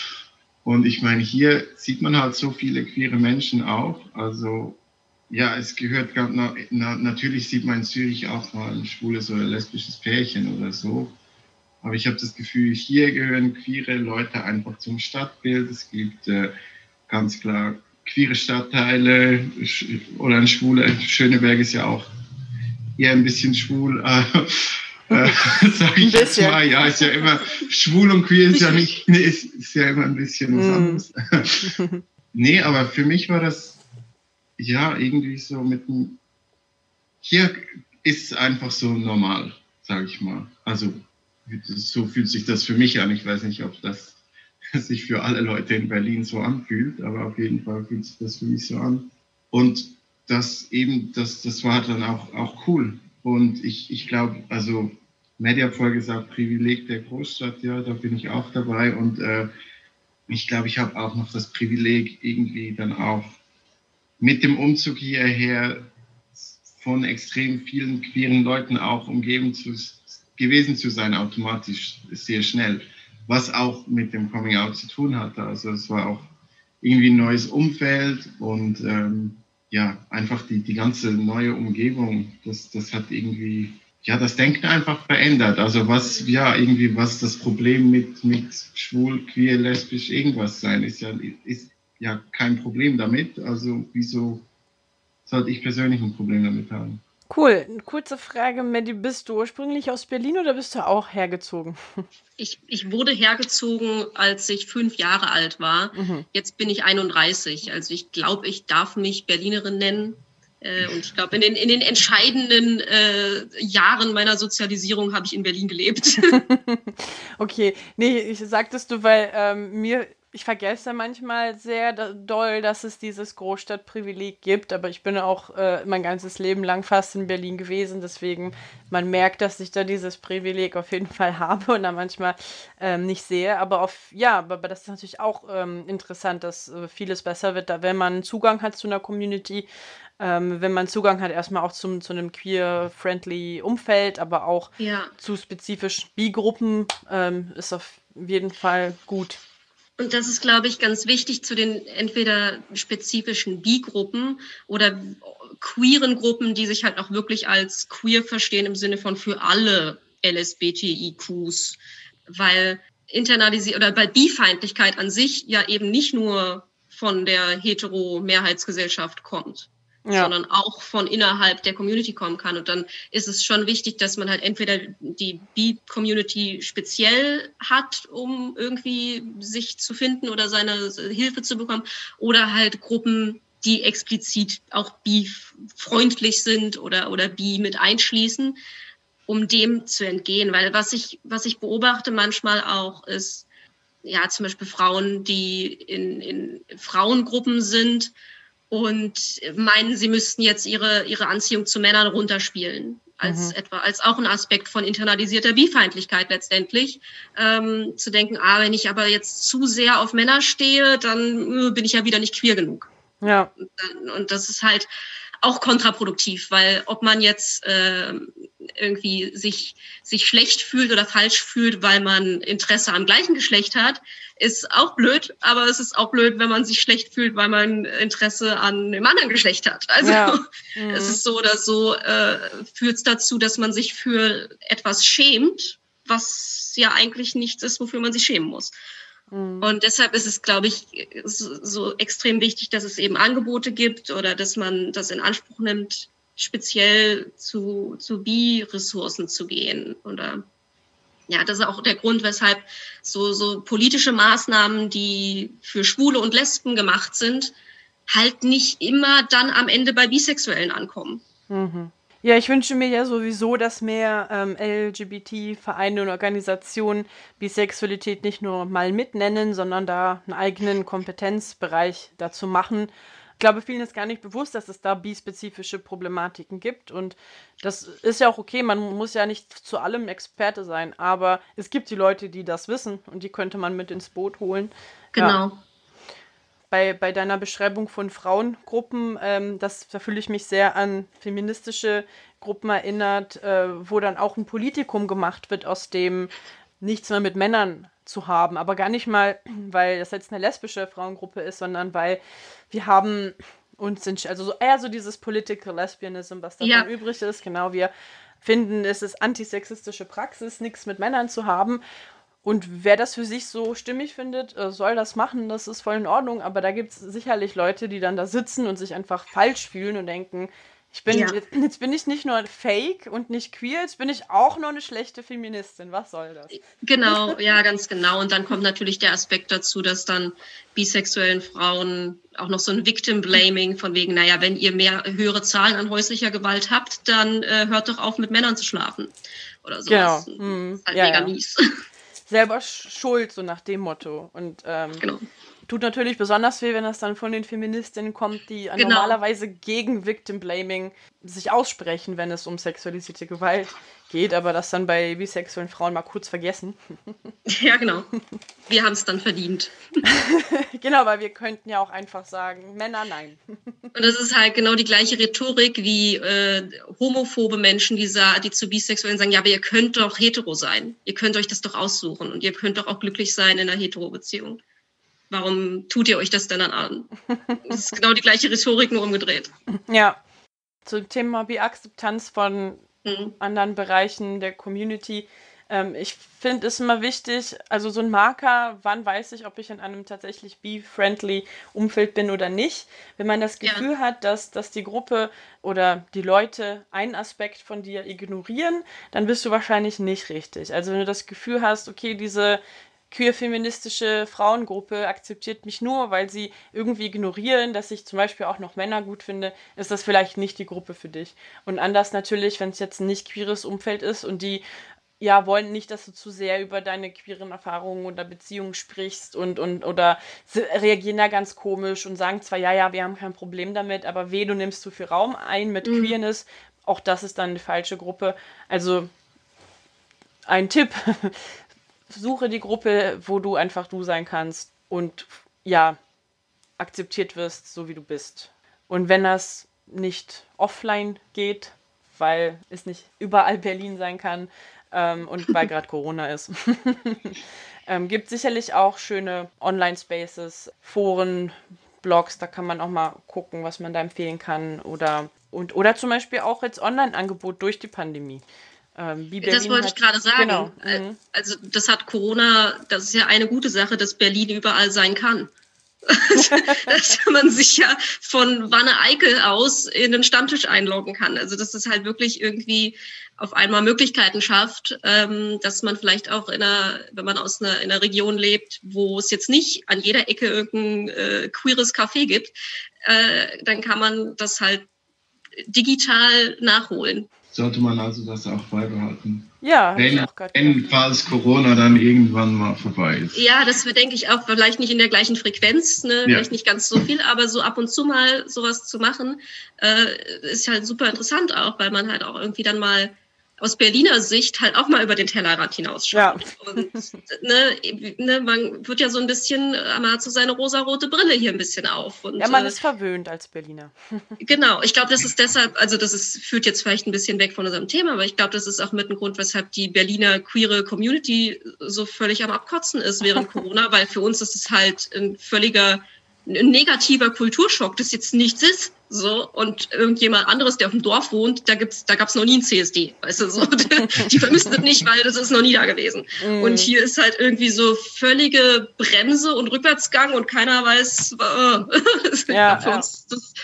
Und ich meine, hier sieht man halt so viele queere Menschen auch. Also ja, es gehört, na, na, natürlich sieht man in Zürich auch mal ein schwules oder lesbisches Pärchen oder so. Aber ich habe das Gefühl, hier gehören queere Leute einfach zum Stadtbild. Es gibt äh, ganz klar queere Stadtteile oder ein schwuler, Schöneberg ist ja auch eher ein bisschen schwul. [LAUGHS] Äh, äh, sag ich jetzt mal, ja, ist ja immer, schwul und queer ist ja nicht, [LAUGHS] ist, ist ja immer ein bisschen was mm. anderes. [LAUGHS] nee, aber für mich war das, ja, irgendwie so mit dem, hier ist es einfach so normal, sage ich mal. Also so fühlt sich das für mich an. Ich weiß nicht, ob das [LAUGHS] sich für alle Leute in Berlin so anfühlt, aber auf jeden Fall fühlt sich das für mich so an. Und das eben, das, das war dann auch, auch cool. Und ich, ich glaube, also Media hat vorher gesagt, Privileg der Großstadt, ja, da bin ich auch dabei. Und äh, ich glaube, ich habe auch noch das Privileg, irgendwie dann auch mit dem Umzug hierher von extrem vielen queeren Leuten auch umgeben zu, gewesen zu sein, automatisch sehr schnell, was auch mit dem Coming Out zu tun hatte. Also es war auch irgendwie ein neues Umfeld und ähm, ja, einfach die, die ganze neue Umgebung, das, das hat irgendwie, ja, das Denken einfach verändert. Also was, ja, irgendwie, was das Problem mit, mit schwul, queer, lesbisch, irgendwas sein ist ja, ist ja kein Problem damit. Also wieso sollte ich persönlich ein Problem damit haben? Cool. Eine kurze Frage, Maddie. Bist du ursprünglich aus Berlin oder bist du auch hergezogen? [LAUGHS] Ich, ich wurde hergezogen, als ich fünf Jahre alt war. Mhm. Jetzt bin ich 31. Also ich glaube, ich darf mich Berlinerin nennen. Äh, und ich glaube, in den, in den entscheidenden äh, Jahren meiner Sozialisierung habe ich in Berlin gelebt. [LAUGHS] okay, nee, ich sagtest du, weil ähm, mir ich vergesse manchmal sehr doll, dass es dieses Großstadtprivileg gibt, aber ich bin auch äh, mein ganzes Leben lang fast in Berlin gewesen, deswegen man merkt, dass ich da dieses Privileg auf jeden Fall [LAUGHS] habe und da manchmal ähm, nicht sehe, aber auf ja, aber das ist natürlich auch ähm, interessant, dass äh, vieles besser wird, da wenn man Zugang hat zu einer Community, ähm, wenn man Zugang hat erstmal auch zum, zu einem queer-friendly Umfeld, aber auch ja. zu spezifischen B-Gruppen, ähm, ist auf jeden Fall gut. Und das ist, glaube ich, ganz wichtig zu den entweder spezifischen Bi-Gruppen oder queeren Gruppen, die sich halt auch wirklich als queer verstehen im Sinne von für alle LSBTIQs, weil internalisiert oder bei Bifeindlichkeit an sich ja eben nicht nur von der hetero-Mehrheitsgesellschaft kommt ja. sondern auch von innerhalb der Community kommen kann. Und dann ist es schon wichtig, dass man halt entweder die B-Community speziell hat, um irgendwie sich zu finden oder seine Hilfe zu bekommen, oder halt Gruppen, die explizit auch bi-freundlich sind oder, oder bi mit einschließen, um dem zu entgehen. Weil was ich, was ich beobachte manchmal auch ist, ja, zum Beispiel Frauen, die in, in Frauengruppen sind und meinen, sie müssten jetzt ihre, ihre Anziehung zu Männern runterspielen. Als mhm. etwa, als auch ein Aspekt von internalisierter Bifeindlichkeit letztendlich. Ähm, zu denken, ah, wenn ich aber jetzt zu sehr auf Männer stehe, dann äh, bin ich ja wieder nicht queer genug. Ja. Und, und das ist halt auch kontraproduktiv, weil ob man jetzt äh, irgendwie sich, sich schlecht fühlt oder falsch fühlt, weil man Interesse am gleichen Geschlecht hat, ist auch blöd, aber es ist auch blöd, wenn man sich schlecht fühlt, weil man Interesse an einem anderen Geschlecht hat. [LAUGHS] Also ja. [LAUGHS] mhm. es ist so oder so, äh, führt es dazu, dass man sich für etwas schämt, was ja eigentlich nichts ist, wofür man sich schämen muss. Mhm. Und deshalb ist es, glaube ich, so extrem wichtig, dass es eben Angebote gibt oder dass man das in Anspruch nimmt, speziell zu, zu Bi-Ressourcen zu gehen oder ja, das ist auch der Grund, weshalb so, so politische Maßnahmen, die für Schwule und Lesben gemacht sind, halt nicht immer dann am Ende bei Bisexuellen ankommen. Mhm. Ja, ich wünsche mir ja sowieso, dass mehr ähm, LGBT-Vereine und Organisationen Bisexualität nicht nur mal mitnennen, sondern da einen eigenen Kompetenzbereich dazu machen. Ich glaube, vielen ist gar nicht bewusst, dass es da bispezifische Problematiken gibt. Und das ist ja auch okay, man muss ja nicht zu allem Experte sein, aber es gibt die Leute, die das wissen und die könnte man mit ins Boot holen. Genau. Ja bei, bei deiner Beschreibung von Frauengruppen, ähm, das, da fühle ich mich sehr an feministische Gruppen erinnert, äh, wo dann auch ein Politikum gemacht wird, aus dem nichts mehr mit Männern zu haben. Aber gar nicht mal, [CLEARS THROAT] weil das jetzt eine lesbische Frauengruppe ist, sondern weil wir haben uns sind also so eher so dieses Political Lesbianism, was davon ja. übrig ist. Genau, wir finden, es ist antisexistische Praxis, nichts mit Männern zu haben. Und wer das für sich so stimmig findet, äh, soll das machen, das ist voll in Ordnung. Aber da gibt es sicherlich Leute, die dann da sitzen und sich einfach falsch fühlen und denken, ich bin, ja. jetzt, jetzt, bin ich nicht nur fake und nicht queer, jetzt bin ich auch nur eine schlechte Feministin. Was soll das? Genau, ja, ganz genau. Und dann kommt natürlich der Aspekt dazu, dass dann bisexuellen Frauen auch noch so ein Victim-Blaming von wegen, naja, wenn ihr mehr höhere Zahlen an häuslicher Gewalt habt, dann äh, hört doch auf, mit Männern zu schlafen. Oder sowas. Genau. Hm. Halt ja, mega ja. mies selber schuld, so nach dem Motto. Und ähm, genau. Tut natürlich besonders weh, wenn das dann von den Feministinnen kommt, die genau. normalerweise gegen Victim Blaming sich aussprechen, wenn es um sexualisierte Gewalt geht, aber das dann bei bisexuellen Frauen mal kurz vergessen. [LAUGHS] Ja, genau. Wir haben es dann verdient. [LAUGHS] genau, weil wir könnten ja auch einfach sagen, Männer nein. [LAUGHS] Und das ist halt genau die gleiche Rhetorik wie äh, homophobe Menschen, die, die zu Bisexuellen sagen, ja, aber ihr könnt doch hetero sein. Ihr könnt euch das doch aussuchen und ihr könnt doch auch glücklich sein in einer hetero-Beziehung. Warum tut ihr euch das denn dann an? Das ist genau die gleiche Rhetorik, nur umgedreht. Ja. Zum Thema Biakzeptanz von mhm. anderen Bereichen der Community. Ähm, ich finde es immer wichtig, also so ein Marker, wann weiß ich, ob ich in einem tatsächlich bee-friendly Umfeld bin oder nicht. Wenn man das Gefühl ja. hat, dass, dass die Gruppe oder die Leute einen Aspekt von dir ignorieren, dann bist du wahrscheinlich nicht richtig. Also wenn du das Gefühl hast, okay, diese queer-feministische Frauengruppe akzeptiert mich nur, weil sie irgendwie ignorieren, dass ich zum Beispiel auch noch Männer gut finde, ist das vielleicht nicht die Gruppe für dich. Und anders natürlich, wenn es jetzt ein nicht queeres Umfeld ist und die ja, wollen nicht, dass du zu sehr über deine queeren Erfahrungen oder Beziehungen sprichst und, und oder reagieren da ganz komisch und sagen zwar, ja, ja, wir haben kein Problem damit, aber weh, du nimmst zu viel Raum ein mit mhm. Queerness, auch das ist dann die falsche Gruppe. Also ein Tipp, [LAUGHS] suche die Gruppe, wo du einfach du sein kannst und ja, akzeptiert wirst, so wie du bist. Und wenn das nicht offline geht, weil es nicht überall [LAUGHS] Berlin sein kann, ähm, und weil [LAUGHS] gerade Corona ist. [LAUGHS] ähm, gibt sicherlich auch schöne Online-Spaces, Foren, Blogs, da kann man auch mal gucken, was man da empfehlen kann. Oder, und, oder zum Beispiel auch jetzt Online-Angebot durch die Pandemie. Ähm, das wollte hat, ich gerade sagen. Genau. Mhm. Also das hat Corona, das ist ja eine gute Sache, dass Berlin überall sein kann. [LAUGHS] dass man sich ja von Wanne Eickel aus in den Stammtisch einloggen kann. Also dass es halt wirklich irgendwie auf einmal Möglichkeiten schafft, ähm, dass man vielleicht auch in einer, wenn man aus einer, in einer Region lebt, wo es jetzt nicht an jeder Ecke irgendein äh, queeres Café gibt, äh, dann kann man das halt digital nachholen sollte man also das auch beibehalten. Ja, wenn, wenn falls Corona dann irgendwann mal vorbei ist. Ja, das denke ich auch, vielleicht nicht in der gleichen Frequenz, ne? Ja. vielleicht nicht ganz so viel, aber so ab und zu mal sowas zu machen, äh, ist halt super interessant auch, weil man halt auch irgendwie dann mal aus Berliner Sicht halt auch mal über den Tellerrand hinausschaut. Ja. Und ne, ne, man wird ja so ein bisschen, man hat so seine rosarote Brille hier ein bisschen auf. Und, ja, man äh, ist verwöhnt als Berliner. [LAUGHS] genau, ich glaube, das ist deshalb, also das ist, führt jetzt vielleicht ein bisschen weg von unserem Thema, aber ich glaube, das ist auch mit ein Grund, weshalb die Berliner queere Community so völlig am Abkotzen ist während [LAUGHS] Corona, weil für uns ist es halt ein völliger ein negativer Kulturschock, das jetzt nichts ist. So, und irgendjemand anderes, der auf dem Dorf wohnt, da gibt's, da gab's noch nie ein CSD. Weißt du, so, [LAUGHS] die vermissen das nicht, weil das ist noch nie da gewesen. Mhm. Und hier ist halt irgendwie so völlige Bremse und Rückwärtsgang und keiner weiß, äh, [LAUGHS] ja, für ja. uns das,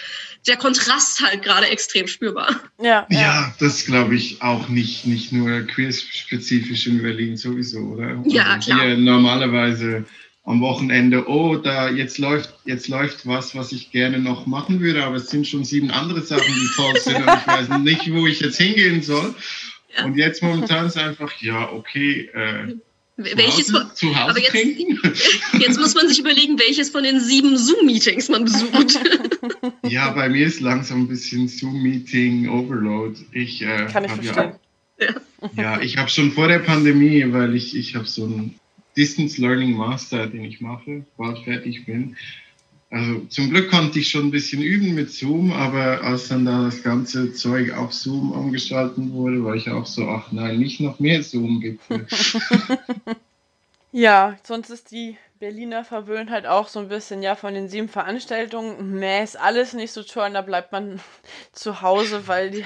der Kontrast halt gerade extrem spürbar. Ja, ja. ja das glaube ich auch nicht, nicht nur queer-spezifisch in Berlin sowieso, oder? Ja, also klar. Hier normalerweise am Wochenende, oh, da jetzt läuft, jetzt läuft was, was ich gerne noch machen würde, aber es sind schon sieben andere Sachen, die toll sind und ich weiß nicht, wo ich jetzt hingehen soll. Ja. Und jetzt momentan ist einfach, ja, okay, äh, welches zu Hause, von, zu Hause aber jetzt, [LAUGHS] jetzt muss man sich überlegen, welches von den sieben Zoom-Meetings man besucht. [LAUGHS] ja, bei mir ist langsam ein bisschen Zoom-Meeting-Overload. Ich, äh, Kann ich verstehen. Ja, ja, ich habe schon vor der Pandemie, weil ich, ich habe so ein Distance Learning Master, den ich mache, bald fertig bin. Also zum Glück konnte ich schon ein bisschen üben mit Zoom, aber als dann da das ganze Zeug auf Zoom umgestalten wurde, war ich auch so, ach nein, nicht noch mehr Zoom bitte. [LAUGHS] ja, sonst ist die Berliner verwöhnt halt auch so ein bisschen, ja, von den sieben Veranstaltungen, meh, ist alles nicht so toll und da bleibt man [LAUGHS] zu Hause, weil die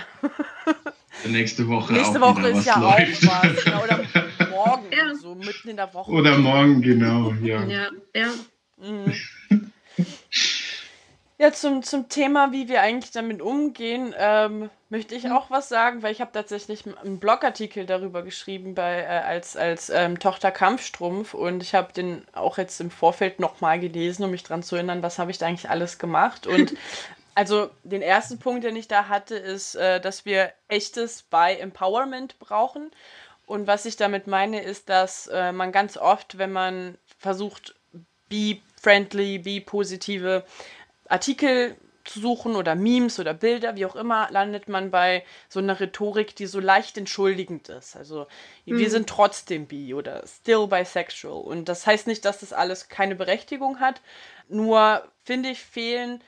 [LAUGHS] nächste Woche nächste auch Woche ist ja läuft. auch was. Ja, oder morgen, ja. so mitten in der Woche. Oder morgen, genau, ja. [LAUGHS] Ja, ja. Mhm. [LAUGHS] Ja, zum, zum Thema, wie wir eigentlich damit umgehen, ähm, möchte ich auch was sagen, weil ich habe tatsächlich einen Blogartikel darüber geschrieben bei, äh, als, als ähm, Tochter Kampfstrumpf und ich habe den auch jetzt im Vorfeld nochmal gelesen, um mich daran zu erinnern, was habe ich da eigentlich alles gemacht. Und [LAUGHS] also den ersten Punkt, den ich da hatte, ist, äh, dass wir echtes By Empowerment brauchen. Und was ich damit meine, ist, dass äh, man ganz oft, wenn man versucht, be friendly, be positive Artikel zu suchen oder Memes oder Bilder, wie auch immer, landet man bei so einer Rhetorik, die so leicht entschuldigend ist. Also mhm. wir sind trotzdem bi oder still bisexual. Und das heißt nicht, dass das alles keine Berechtigung hat. Nur finde ich, fehlen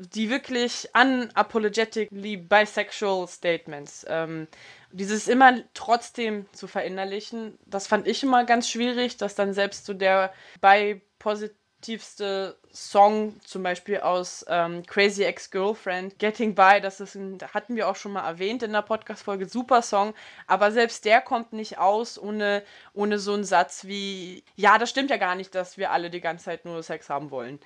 die wirklich unapologetically bisexual Statements. Ähm, dieses immer trotzdem zu verinnerlichen, das fand ich immer ganz schwierig, dass dann selbst so der bi tiefste Song, zum Beispiel aus ähm, Crazy Ex-Girlfriend, Getting By, das ist ein, hatten wir auch schon mal erwähnt in der Podcast-Folge, super Song, aber selbst der kommt nicht aus ohne, ohne so einen Satz wie, ja, das stimmt ja gar nicht, dass wir alle die ganze Zeit nur Sex haben wollen.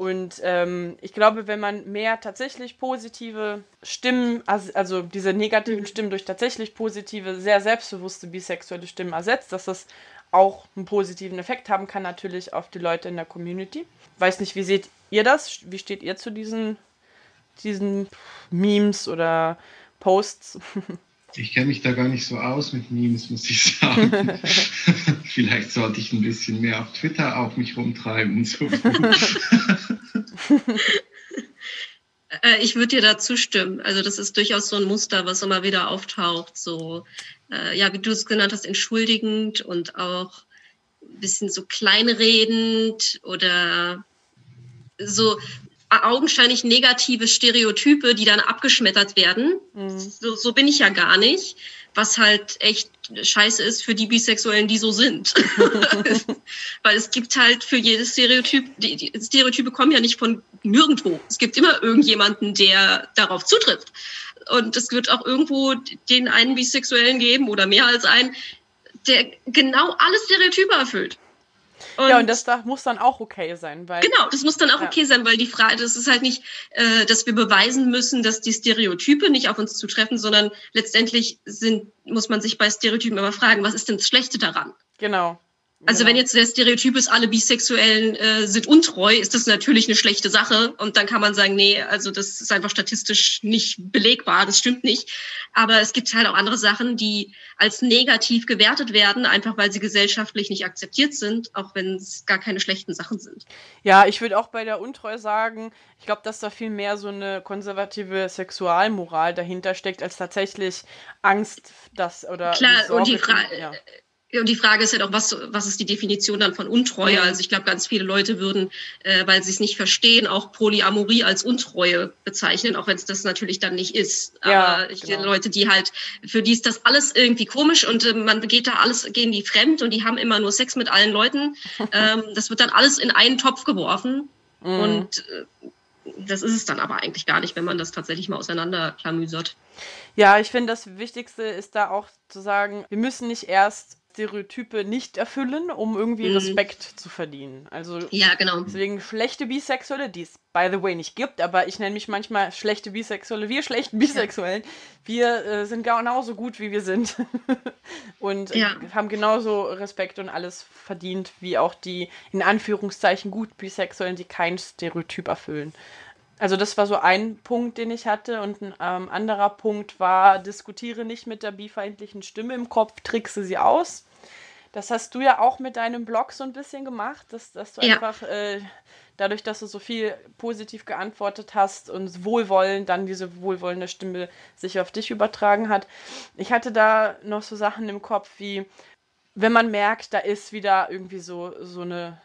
Und ähm, ich glaube, wenn man mehr tatsächlich positive Stimmen, also diese negativen Stimmen durch tatsächlich positive, sehr selbstbewusste bisexuelle Stimmen ersetzt, dass das auch einen positiven Effekt haben kann, natürlich auf die Leute in der Community. Weiß nicht, wie seht ihr das? Wie steht ihr zu diesen, diesen Memes oder Posts? [LAUGHS] Ich kenne mich da gar nicht so aus mit Memes, muss ich sagen. [LAUGHS] Vielleicht sollte ich ein bisschen mehr auf Twitter auf mich rumtreiben. So. [LAUGHS] [LAUGHS] Äh, ich würde dir da zustimmen. Also das ist durchaus so ein Muster, was immer wieder auftaucht. So, äh, ja, wie du es genannt hast, entschuldigend und auch ein bisschen so kleinredend oder so augenscheinlich negative Stereotype, die dann abgeschmettert werden. Mhm. So, so bin ich ja gar nicht was halt echt scheiße ist für die Bisexuellen, die so sind. [LAUGHS] Weil es gibt halt für jedes Stereotyp, die, die Stereotype kommen ja nicht von nirgendwo. Es gibt immer irgendjemanden, der darauf zutrifft. Und es wird auch irgendwo den einen Bisexuellen geben oder mehr als einen, der genau alle Stereotype erfüllt. Und ja, und das da muss dann auch okay sein. Weil, genau, das muss dann auch ja. okay sein, weil die Frage, das ist halt nicht, äh, dass wir beweisen müssen, dass die Stereotype nicht auf uns zutreffen, sondern letztendlich sind, muss man sich bei Stereotypen immer fragen, was ist denn das Schlechte daran? Genau. Also wenn jetzt der Stereotyp ist, alle Bisexuellen äh, sind untreu, ist das natürlich eine schlechte Sache. Und dann kann man sagen, nee, also das ist einfach statistisch nicht belegbar, das stimmt nicht. Aber es gibt halt auch andere Sachen, die als negativ gewertet werden, einfach weil sie gesellschaftlich nicht akzeptiert sind, auch wenn es gar keine schlechten Sachen sind. Ja, ich würde auch bei der Untreue sagen, ich glaube, dass da viel mehr so eine konservative Sexualmoral dahinter steckt, als tatsächlich Angst, dass oder. Klar, und die Frage. Ja und die Frage ist halt auch, was, was ist die Definition dann von Untreue? Ja. Also ich glaube, ganz viele Leute würden, äh, weil sie es nicht verstehen, auch Polyamorie als Untreue bezeichnen, auch wenn es das natürlich dann nicht ist. Ja, Aber ich, genau. Leute, die halt, für die ist das alles irgendwie komisch und äh, man geht da alles, gehen die fremd und die haben immer nur Sex mit allen Leuten. [LAUGHS] ähm, das wird dann alles in einen Topf geworfen. Mhm. Und äh, das ist es dann aber eigentlich gar nicht, wenn man das tatsächlich mal auseinanderklamüsert. Ja, ich finde, das Wichtigste ist da auch zu sagen, wir müssen nicht erst Stereotype nicht erfüllen, um irgendwie mhm. Respekt zu verdienen. Also ja, genau. deswegen schlechte Bisexuelle, die es by the way nicht gibt, aber ich nenne mich manchmal schlechte Bisexuelle, wir schlechten Bisexuellen. Wir äh, sind genauso gut, wie wir sind [LAUGHS] und ja. haben genauso Respekt und alles verdient, wie auch die in Anführungszeichen gut Bisexuellen, die kein Stereotyp erfüllen. Also das war so ein Punkt, den ich hatte. Und ein ähm, anderer Punkt war, diskutiere nicht mit der bifeindlichen Stimme im Kopf, trickse sie aus. Das hast du ja auch mit deinem Blog so ein bisschen gemacht, dass, dass du ja. einfach äh, dadurch, dass du so viel positiv geantwortet hast und wohlwollend dann diese wohlwollende Stimme sich auf dich übertragen hat. Ich hatte da noch so Sachen im Kopf wie, wenn man merkt, da ist wieder irgendwie so, so eine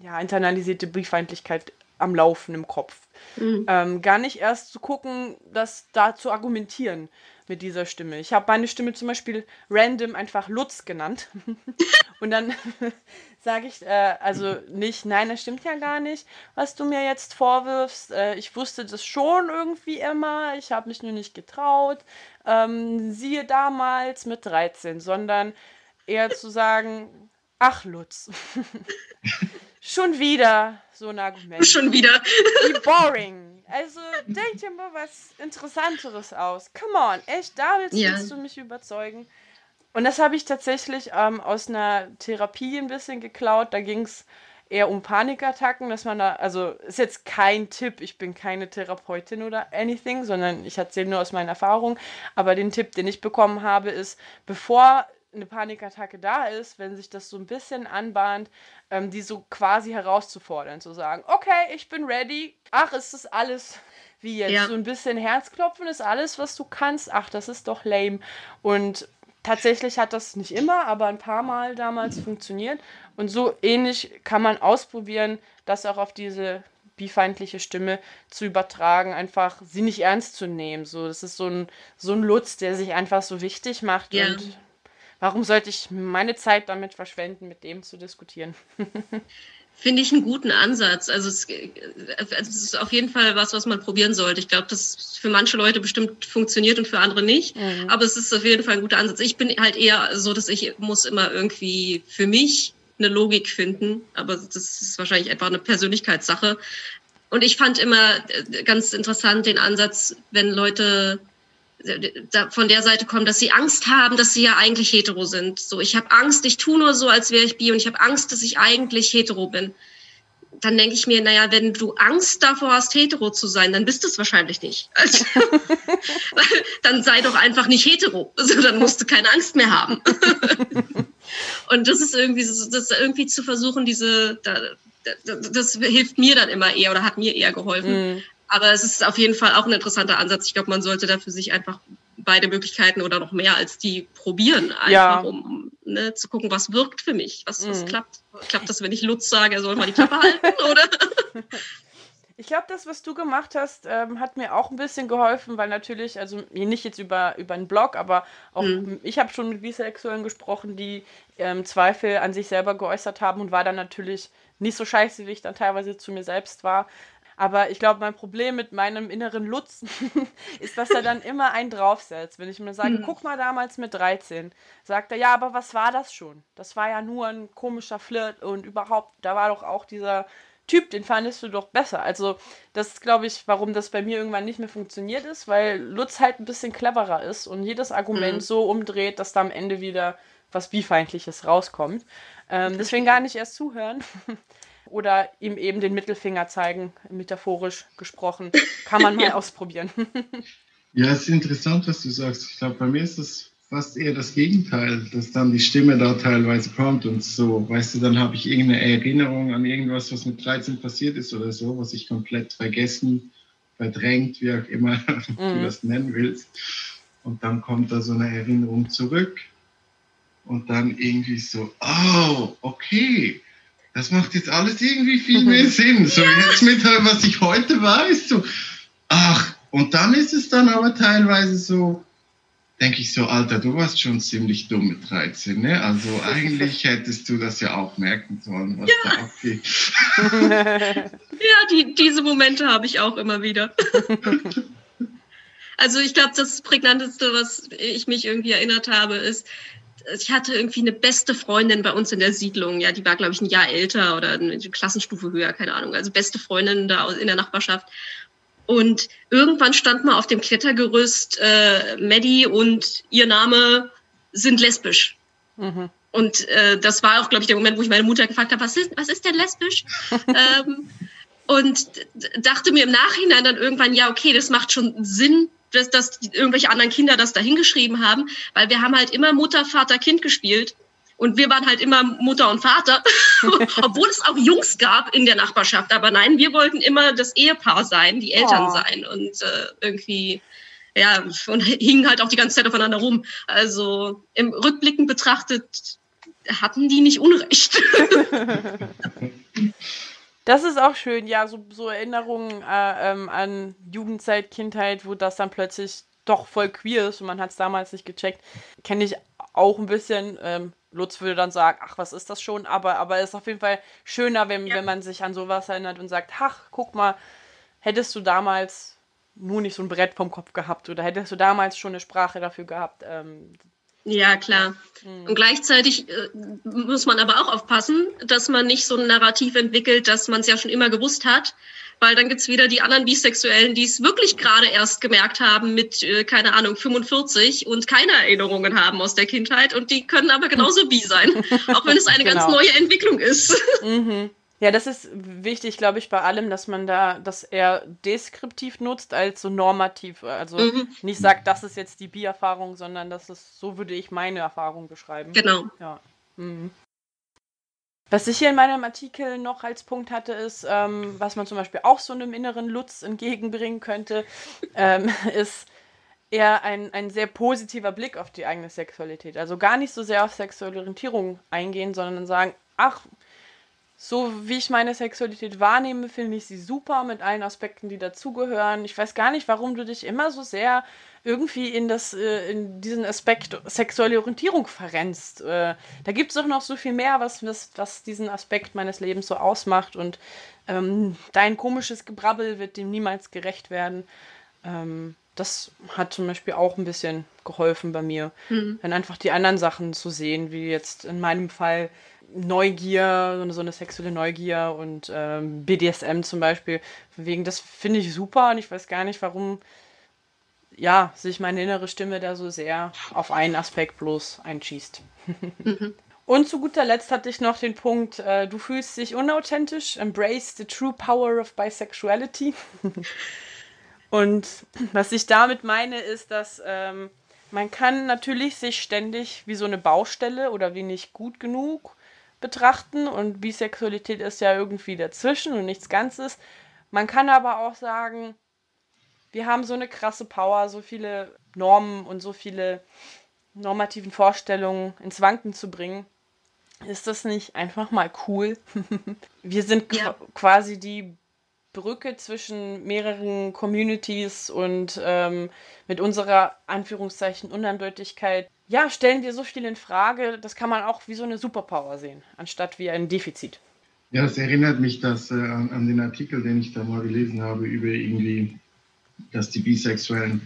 ja, internalisierte Bifeindlichkeit am Laufen im Kopf. Mhm. Ähm, gar nicht erst zu gucken, das da zu argumentieren mit dieser Stimme. Ich habe meine Stimme zum Beispiel random einfach Lutz genannt. [LAUGHS] Und dann [LAUGHS] sage ich, äh, also nicht, nein, das stimmt ja gar nicht, was du mir jetzt vorwirfst. Äh, ich wusste das schon irgendwie immer, ich habe mich nur nicht getraut. Ähm, siehe damals mit 13, sondern eher zu sagen, ach Lutz. [LAUGHS] Schon wieder so ein Argument. Schon wieder. Wie boring. Also denk dir mal was Interessanteres aus. Come on, echt, da willst, ja. willst du mich überzeugen. Und das habe ich tatsächlich ähm, aus einer Therapie ein bisschen geklaut. Da ging es eher um Panikattacken, dass man da, also ist jetzt kein Tipp, ich bin keine Therapeutin oder anything, sondern ich erzähle nur aus meinen Erfahrungen. Aber den Tipp, den ich bekommen habe, ist, bevor eine Panikattacke da ist, wenn sich das so ein bisschen anbahnt, ähm, die so quasi herauszufordern, zu sagen, okay, ich bin ready, ach, ist das alles wie jetzt, ja. so ein bisschen Herzklopfen ist alles, was du kannst, ach, das ist doch lame. Und tatsächlich hat das nicht immer, aber ein paar Mal damals funktioniert. Und so ähnlich kann man ausprobieren, das auch auf diese bifeindliche Stimme zu übertragen, einfach sie nicht ernst zu nehmen. So, das ist so ein, so ein Lutz, der sich einfach so wichtig macht ja. und Warum sollte ich meine Zeit damit verschwenden, mit dem zu diskutieren? [LAUGHS] Finde ich einen guten Ansatz. Also es, also es, ist auf jeden Fall was, was man probieren sollte. Ich glaube, das für manche Leute bestimmt funktioniert und für andere nicht. Mhm. Aber es ist auf jeden Fall ein guter Ansatz. Ich bin halt eher so, dass ich muss immer irgendwie für mich eine Logik finden. Aber das ist wahrscheinlich einfach eine Persönlichkeitssache. Und ich fand immer äh, ganz interessant den Ansatz, wenn Leute von der Seite kommen, dass sie Angst haben, dass sie ja eigentlich hetero sind. So, ich habe Angst, ich tue nur so, als wäre ich bi und ich habe Angst, dass ich eigentlich hetero bin. Dann denke ich mir, naja, wenn du Angst davor hast, hetero zu sein, dann bist du es wahrscheinlich nicht. [LAUGHS] Also, dann sei doch einfach nicht hetero. Also, dann musst du keine Angst mehr haben. [LAUGHS] und das ist irgendwie, das irgendwie zu versuchen, diese, das, hilft mir dann immer eher oder hat mir eher geholfen, mm. Aber es ist auf jeden Fall auch ein interessanter Ansatz. Ich glaube, man sollte da für sich einfach beide Möglichkeiten oder noch mehr als die probieren, einfach ja. um ne, zu gucken, was wirkt für mich, was, was mhm. klappt. Klappt das, wenn ich Lutz sage, er soll mal die Klappe halten, [LAUGHS] oder? [LAUGHS] Ich glaube, das, was du gemacht hast, ähm, hat mir auch ein bisschen geholfen, weil natürlich, also nicht jetzt über, über einen Blog, aber auch mhm. ich habe schon mit Bisexuellen gesprochen, die ähm, Zweifel an sich selber geäußert haben und war dann natürlich nicht so scheiße, wie ich dann teilweise zu mir selbst war. Aber ich glaube, mein Problem mit meinem inneren Lutz [LAUGHS] ist, dass er dann immer einen draufsetzt. Wenn ich mir sage, mhm. guck mal damals mit 13, sagt er, ja, aber was war das schon? Das war ja nur ein komischer Flirt und überhaupt, da war doch auch dieser Typ, den fandest du doch besser. Also, das ist, glaube ich, warum das bei mir irgendwann nicht mehr funktioniert ist, weil Lutz halt ein bisschen cleverer ist und jedes Argument mhm. so umdreht, dass da am Ende wieder was Bifeindliches rauskommt. Ähm, deswegen gar nicht erst zuhören. [LAUGHS] oder ihm eben den Mittelfinger zeigen, metaphorisch gesprochen. [LAUGHS] Kann man mal ja. ausprobieren. [LAUGHS] ja, es ist interessant, was du sagst. Ich glaube, bei mir ist das fast eher das Gegenteil, dass dann die Stimme da teilweise kommt und so, weißt du, dann habe ich irgendeine Erinnerung an irgendwas, was mit 13 passiert ist oder so, was ich komplett vergessen, verdrängt, wie auch immer [LAUGHS] mhm. du das nennen willst. Und dann kommt da so eine Erinnerung zurück und dann irgendwie so, oh, okay, das macht jetzt alles irgendwie viel [LAUGHS] mehr Sinn. So jetzt mit was ich heute weiß, so, ach, und dann ist es dann aber teilweise so, denke ich so, Alter, du warst schon ziemlich dumm mit 13, ne? Also [LAUGHS] eigentlich hättest du das ja auch merken sollen, was ja. da abgeht. [LAUGHS] ja, die, diese Momente habe ich auch immer wieder. also ich glaube, das Prägnanteste, was ich mich irgendwie erinnert habe, ist, ich hatte irgendwie eine beste Freundin bei uns in der Siedlung. Ja, die war, glaube ich, ein Jahr älter oder eine Klassenstufe höher, keine Ahnung. Also beste Freundin da in der Nachbarschaft. Und irgendwann stand mal auf dem Klettergerüst, äh, Maddie und ihr Name sind lesbisch. Mhm. Und äh, das war auch, glaube ich, der Moment, wo ich meine Mutter gefragt habe, was ist, was ist denn lesbisch? [LAUGHS] ähm, und dachte mir im Nachhinein dann irgendwann, ja, okay, das macht schon Sinn, dass, dass irgendwelche anderen Kinder das da hingeschrieben haben, weil wir haben halt immer Mutter, Vater, Kind gespielt. Und wir waren halt immer Mutter und Vater, [LAUGHS] obwohl es auch Jungs gab in der Nachbarschaft. Aber nein, wir wollten immer das Ehepaar sein, die Eltern oh. sein. Und äh, irgendwie, ja, und hingen halt auch die ganze Zeit aufeinander rum. Also im Rückblicken betrachtet hatten die nicht Unrecht. [LAUGHS] [LAUGHS] Das ist auch schön, ja, so, so Erinnerungen äh, ähm, an Jugendzeit, Kindheit, wo das dann plötzlich doch voll queer ist und man hat es damals nicht gecheckt. Kenne ich auch ein bisschen. Ähm, Lutz würde dann sagen, ach, was ist das schon? Aber, aber es ist auf jeden Fall schöner, wenn, ja. wenn man sich an sowas erinnert und sagt, ach, guck mal, hättest du damals nur nicht so ein Brett vom Kopf gehabt oder hättest du damals schon eine Sprache dafür gehabt. Ähm, ja, klar. Mhm. Und gleichzeitig äh, muss man aber auch aufpassen, dass man nicht so ein Narrativ entwickelt, dass man es ja schon immer gewusst hat. Weil dann gibt's wieder die anderen Bisexuellen, die es wirklich gerade erst gemerkt haben mit, äh, keine Ahnung, 45 und keine Erinnerungen haben aus der Kindheit. Und die können aber genauso bi sein, [LAUGHS] auch wenn es eine genau. ganz neue Entwicklung ist. Mhm. Ja, das ist wichtig, glaube ich, bei allem, dass man da das eher deskriptiv nutzt als so normativ. Also mhm. nicht sagt, das ist jetzt die Bi-Erfahrung, sondern das ist, so würde ich meine Erfahrung beschreiben. Genau. Ja. Mhm. Was ich hier in meinem Artikel noch als Punkt hatte, ist, ähm, was man zum Beispiel auch so einem inneren Lutz entgegenbringen könnte, ähm, [LAUGHS] ist eher ein, ein sehr positiver Blick auf die eigene Sexualität. Also gar nicht so sehr auf sexuelle Orientierung eingehen, sondern sagen, ach, so wie ich meine Sexualität wahrnehme, finde ich sie super mit allen Aspekten, die dazugehören. Ich weiß gar nicht, warum du dich immer so sehr irgendwie in das, äh, in diesen Aspekt sexuelle Orientierung verrennst. Äh, da gibt es doch noch so viel mehr, was, was, was diesen Aspekt meines Lebens so ausmacht und ähm, dein komisches Gebrabbel wird dem niemals gerecht werden. Ähm, das hat zum Beispiel auch ein bisschen geholfen bei mir. Mhm. Dann einfach die anderen Sachen zu sehen, wie jetzt in meinem Fall Neugier, so eine, so eine sexuelle Neugier und ähm, BDSM zum Beispiel. Wegen, das finde ich super und ich weiß gar nicht, warum ja, sich meine innere Stimme da so sehr auf einen Aspekt bloß einschießt. [LAUGHS] Mhm. Und zu guter Letzt hatte ich noch den Punkt, äh, du fühlst dich unauthentisch, embrace the true power of bisexuality. [LAUGHS] Und was ich damit meine, ist, dass ähm, man kann natürlich sich ständig wie so eine Baustelle oder wie nicht gut genug betrachten und Bisexualität ist ja irgendwie dazwischen und nichts Ganzes. Man kann aber auch sagen, wir haben so eine krasse Power, so viele Normen und so viele normativen Vorstellungen ins Wanken zu bringen. Ist das nicht einfach mal cool? [LAUGHS] wir sind ja. quasi die Brücke zwischen mehreren Communities und ähm, mit unserer Anführungszeichen Unandeutigkeit, ja, stellen wir so viel in Frage, das kann man auch wie so eine Superpower sehen, anstatt wie ein Defizit. Ja, es erinnert mich das, äh, an, an, den Artikel, den ich da mal gelesen habe, über irgendwie dass die Bisexuellen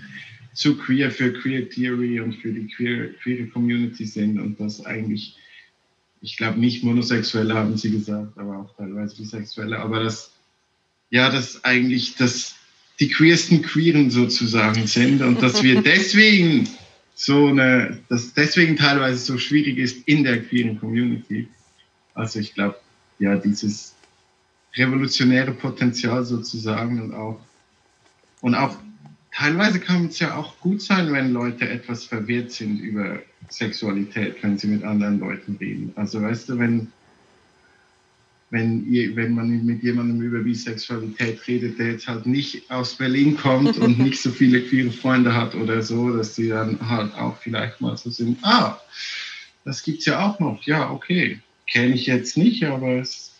zu queer für Queer Theory und für die queer, queere Community sind und dass eigentlich, ich glaube nicht Monosexuelle haben sie gesagt, aber auch teilweise Bisexuelle, aber dass, ja, dass eigentlich das die queersten Queeren sozusagen sind und dass wir [LAUGHS] deswegen so eine, dass deswegen teilweise so schwierig ist in der queeren Community. Also ich glaube, ja, dieses revolutionäre Potenzial sozusagen und auch und auch teilweise kann es ja auch gut sein, wenn Leute etwas verwirrt sind über Sexualität, wenn sie mit anderen Leuten reden. Also weißt du, wenn, wenn, ihr, wenn man mit jemandem über Bisexualität redet, der jetzt halt nicht aus Berlin kommt und [LAUGHS] nicht so viele queere Freunde hat oder so, dass die dann halt auch vielleicht mal so sind, ah, das gibt's ja auch noch, ja, okay. Kenne ich jetzt nicht, aber es ist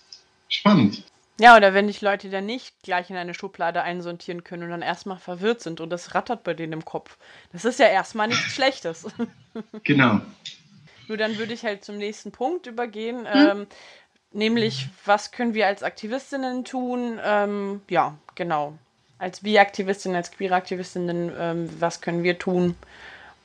spannend. Ja, oder wenn dich Leute dann nicht gleich in eine Schublade einsortieren können und dann erstmal verwirrt sind und das rattert bei denen im Kopf. Das ist ja erstmal nichts Schlechtes. [LAUGHS] Genau. Nur dann würde ich halt zum nächsten Punkt übergehen. Hm? Ähm, nämlich, was können wir als Aktivistinnen tun? Ähm, ja, genau. Als Bi-Aktivistinnen, als Queer-Aktivistinnen, ähm, was können wir tun?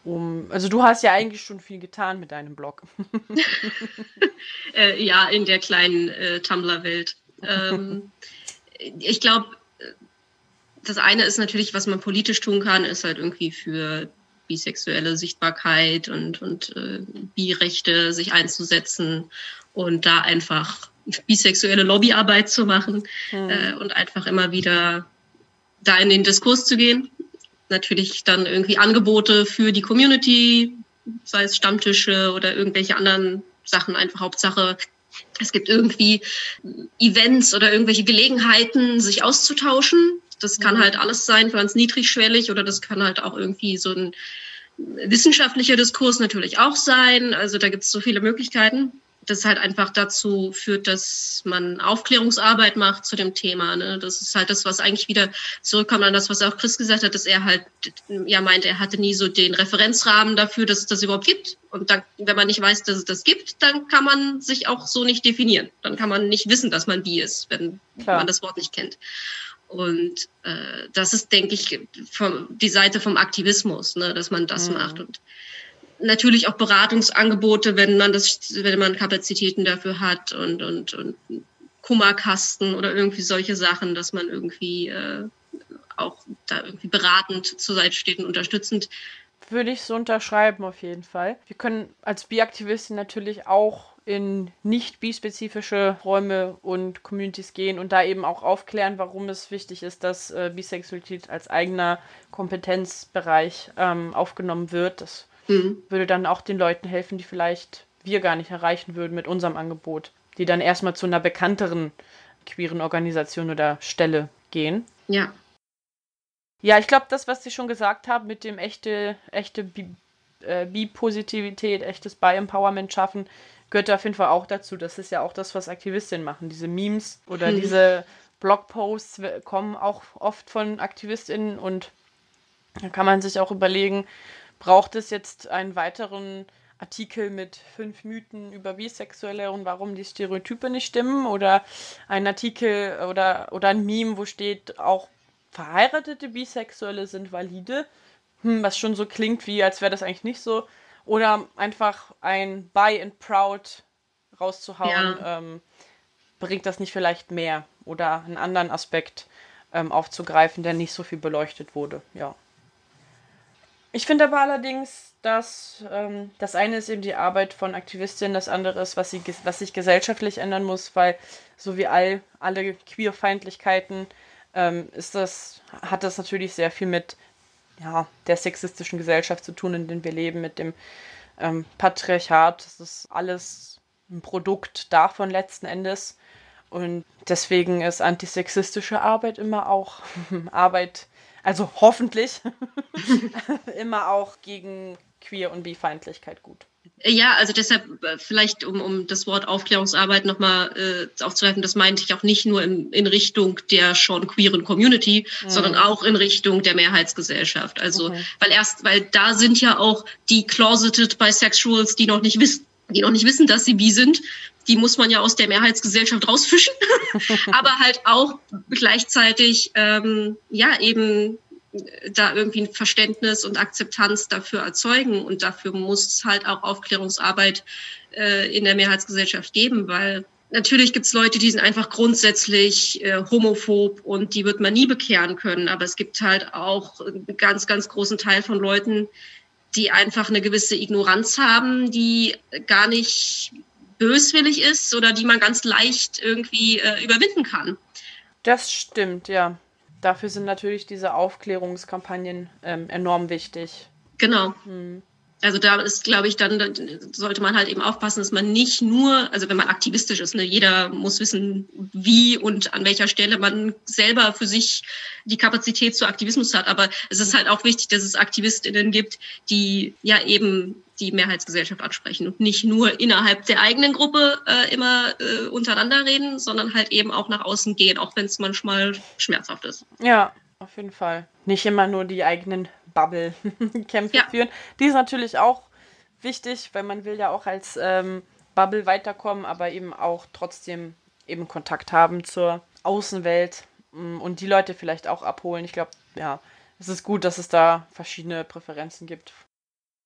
Um, also du hast ja eigentlich schon viel getan mit deinem Blog. [LAUGHS] äh, ja, in der kleinen äh, Tumblr-Welt ähm, ich glaube, das eine ist natürlich, was man politisch tun kann, ist halt irgendwie für bisexuelle Sichtbarkeit und, und äh, Bi-Rechte sich einzusetzen und da einfach bisexuelle Lobbyarbeit zu machen mhm. äh, und einfach immer wieder da in den Diskurs zu gehen. Natürlich dann irgendwie Angebote für die Community, sei es Stammtische oder irgendwelche anderen Sachen, einfach Hauptsache es gibt irgendwie Events oder irgendwelche Gelegenheiten, sich auszutauschen. Das kann halt alles sein, ganz niedrigschwellig oder das kann halt auch irgendwie so ein wissenschaftlicher Diskurs natürlich auch sein. Also da gibt es so viele Möglichkeiten das halt einfach dazu führt, dass man Aufklärungsarbeit macht zu dem Thema. Ne? Das ist halt das, was eigentlich wieder zurückkommt an das, was auch Chris gesagt hat, dass er halt ja meint, er hatte nie so den Referenzrahmen dafür, dass es das überhaupt gibt. Und dann, wenn man nicht weiß, dass es das gibt, dann kann man sich auch so nicht definieren. Dann kann man nicht wissen, dass man bi ist, wenn Klar. man das Wort nicht kennt. Und äh, das ist, denke ich, vom, die Seite vom Aktivismus, ne, dass man das mhm. macht. Und natürlich auch Beratungsangebote, wenn man das, wenn man Kapazitäten dafür hat und, und, und Kummerkasten oder irgendwie solche Sachen, dass man irgendwie äh, auch da irgendwie beratend zur Seite steht und unterstützend. Würde ich so unterschreiben, auf jeden Fall. Wir können als Bi-Aktivistin natürlich auch in nicht bispezifische Räume und Communities gehen und da eben auch aufklären, warum es wichtig ist, dass äh, Bisexualität als eigener Kompetenzbereich ähm, aufgenommen wird. Das Mhm. Würde dann auch den Leuten helfen, die vielleicht wir gar nicht erreichen würden mit unserem Angebot, die dann erstmal zu einer bekannteren queeren Organisation oder Stelle gehen. Ja. Ja, ich glaube, das, was Sie schon gesagt haben, mit dem echte, echte äh, Bi-Positivität, echtes Bi-Empowerment schaffen, gehört auf jeden Fall auch dazu. Das ist ja auch das, was Aktivistinnen machen. Diese Memes oder hm. diese Blogposts kommen auch oft von Aktivistinnen und da kann man sich auch überlegen, braucht es jetzt einen weiteren Artikel mit fünf Mythen über Bisexuelle und warum die Stereotype nicht stimmen oder ein Artikel oder, oder ein Meme, wo steht, auch verheiratete Bisexuelle sind valide, hm, was schon so klingt wie, als wäre das eigentlich nicht so. Oder einfach ein Buy and Proud rauszuhauen, ja. ähm, bringt das nicht vielleicht mehr oder einen anderen Aspekt ähm, aufzugreifen, der nicht so viel beleuchtet wurde, ja. Ich finde aber allerdings, dass ähm, das eine ist eben die Arbeit von Aktivistinnen, das andere ist, was, sie, was sich gesellschaftlich ändern muss, weil so wie all, alle Queerfeindlichkeiten ähm, ist das, hat das natürlich sehr viel mit ja, der sexistischen Gesellschaft zu tun, in der wir leben, mit dem ähm, Patriarchat. Das ist alles ein Produkt davon letzten Endes. Und deswegen ist antisexistische Arbeit immer auch [LAUGHS] Arbeit also hoffentlich, [LAUGHS] immer auch gegen Queer- und Bifeindlichkeit gut. Ja, also deshalb äh, vielleicht, um, um das Wort Aufklärungsarbeit nochmal äh, aufzugreifen, das meinte ich auch nicht nur in, in Richtung der schon queeren Community, mhm. sondern auch in Richtung der Mehrheitsgesellschaft. Also, okay. weil erst, weil da sind ja auch die closeted Bisexuals, die noch nicht wissen, die noch nicht wissen, dass sie bi sind, die muss man ja aus der Mehrheitsgesellschaft rausfischen, [LAUGHS] aber halt auch gleichzeitig ähm, ja eben da irgendwie ein Verständnis und Akzeptanz dafür erzeugen und dafür muss es halt auch Aufklärungsarbeit äh, in der Mehrheitsgesellschaft geben, weil natürlich gibt es Leute, die sind einfach grundsätzlich äh, homophob und die wird man nie bekehren können, aber es gibt halt auch einen ganz, ganz großen Teil von Leuten, die einfach eine gewisse Ignoranz haben, die gar nicht böswillig ist oder die man ganz leicht irgendwie äh, überwinden kann. Das stimmt, ja. Dafür sind natürlich diese Aufklärungskampagnen ähm, enorm wichtig. Genau. Hm. Also da ist, glaube ich, dann, sollte man halt eben aufpassen, dass man nicht nur, also wenn man aktivistisch ist, ne, jeder muss wissen, wie und an welcher Stelle man selber für sich die Kapazität zu Aktivismus hat. Aber es ist halt auch wichtig, dass es AktivistInnen gibt, die ja eben die Mehrheitsgesellschaft ansprechen und nicht nur innerhalb der eigenen Gruppe äh, immer äh, untereinander reden, sondern halt eben auch nach außen gehen, auch wenn es manchmal schmerzhaft ist. Ja, auf jeden Fall. Nicht immer nur die eigenen Bubble-Kämpfe [LAUGHS] ja. führen. Die ist natürlich auch wichtig, weil man will ja auch als ähm, Bubble weiterkommen, aber eben auch trotzdem eben Kontakt haben zur Außenwelt mm, und die Leute vielleicht auch abholen. Ich glaube, ja, es ist gut, dass es da verschiedene Präferenzen gibt.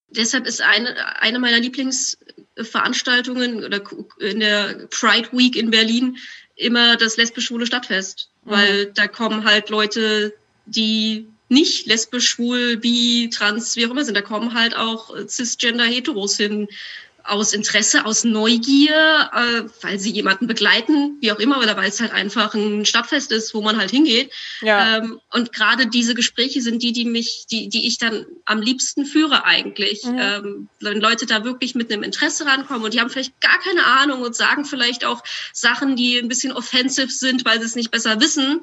Deshalb ist eine, eine meiner Lieblingsveranstaltungen oder in der Pride Week in Berlin immer das lesbisch-schwule Stadtfest, mhm. weil da kommen halt Leute, die nicht lesbisch, schwul, bi, trans, wie auch immer sind. Da kommen halt auch cisgender Heteros hin aus Interesse, aus Neugier, äh, weil sie jemanden begleiten, wie auch immer, oder weil es halt einfach ein Stadtfest ist, wo man halt hingeht. Ja. Ähm, und gerade diese Gespräche sind die, die mich, die, die ich dann am liebsten führe eigentlich. Mhm. Ähm, wenn Leute da wirklich mit einem Interesse rankommen und die haben vielleicht gar keine Ahnung und sagen vielleicht auch Sachen, die ein bisschen offensiv sind, weil sie es nicht besser wissen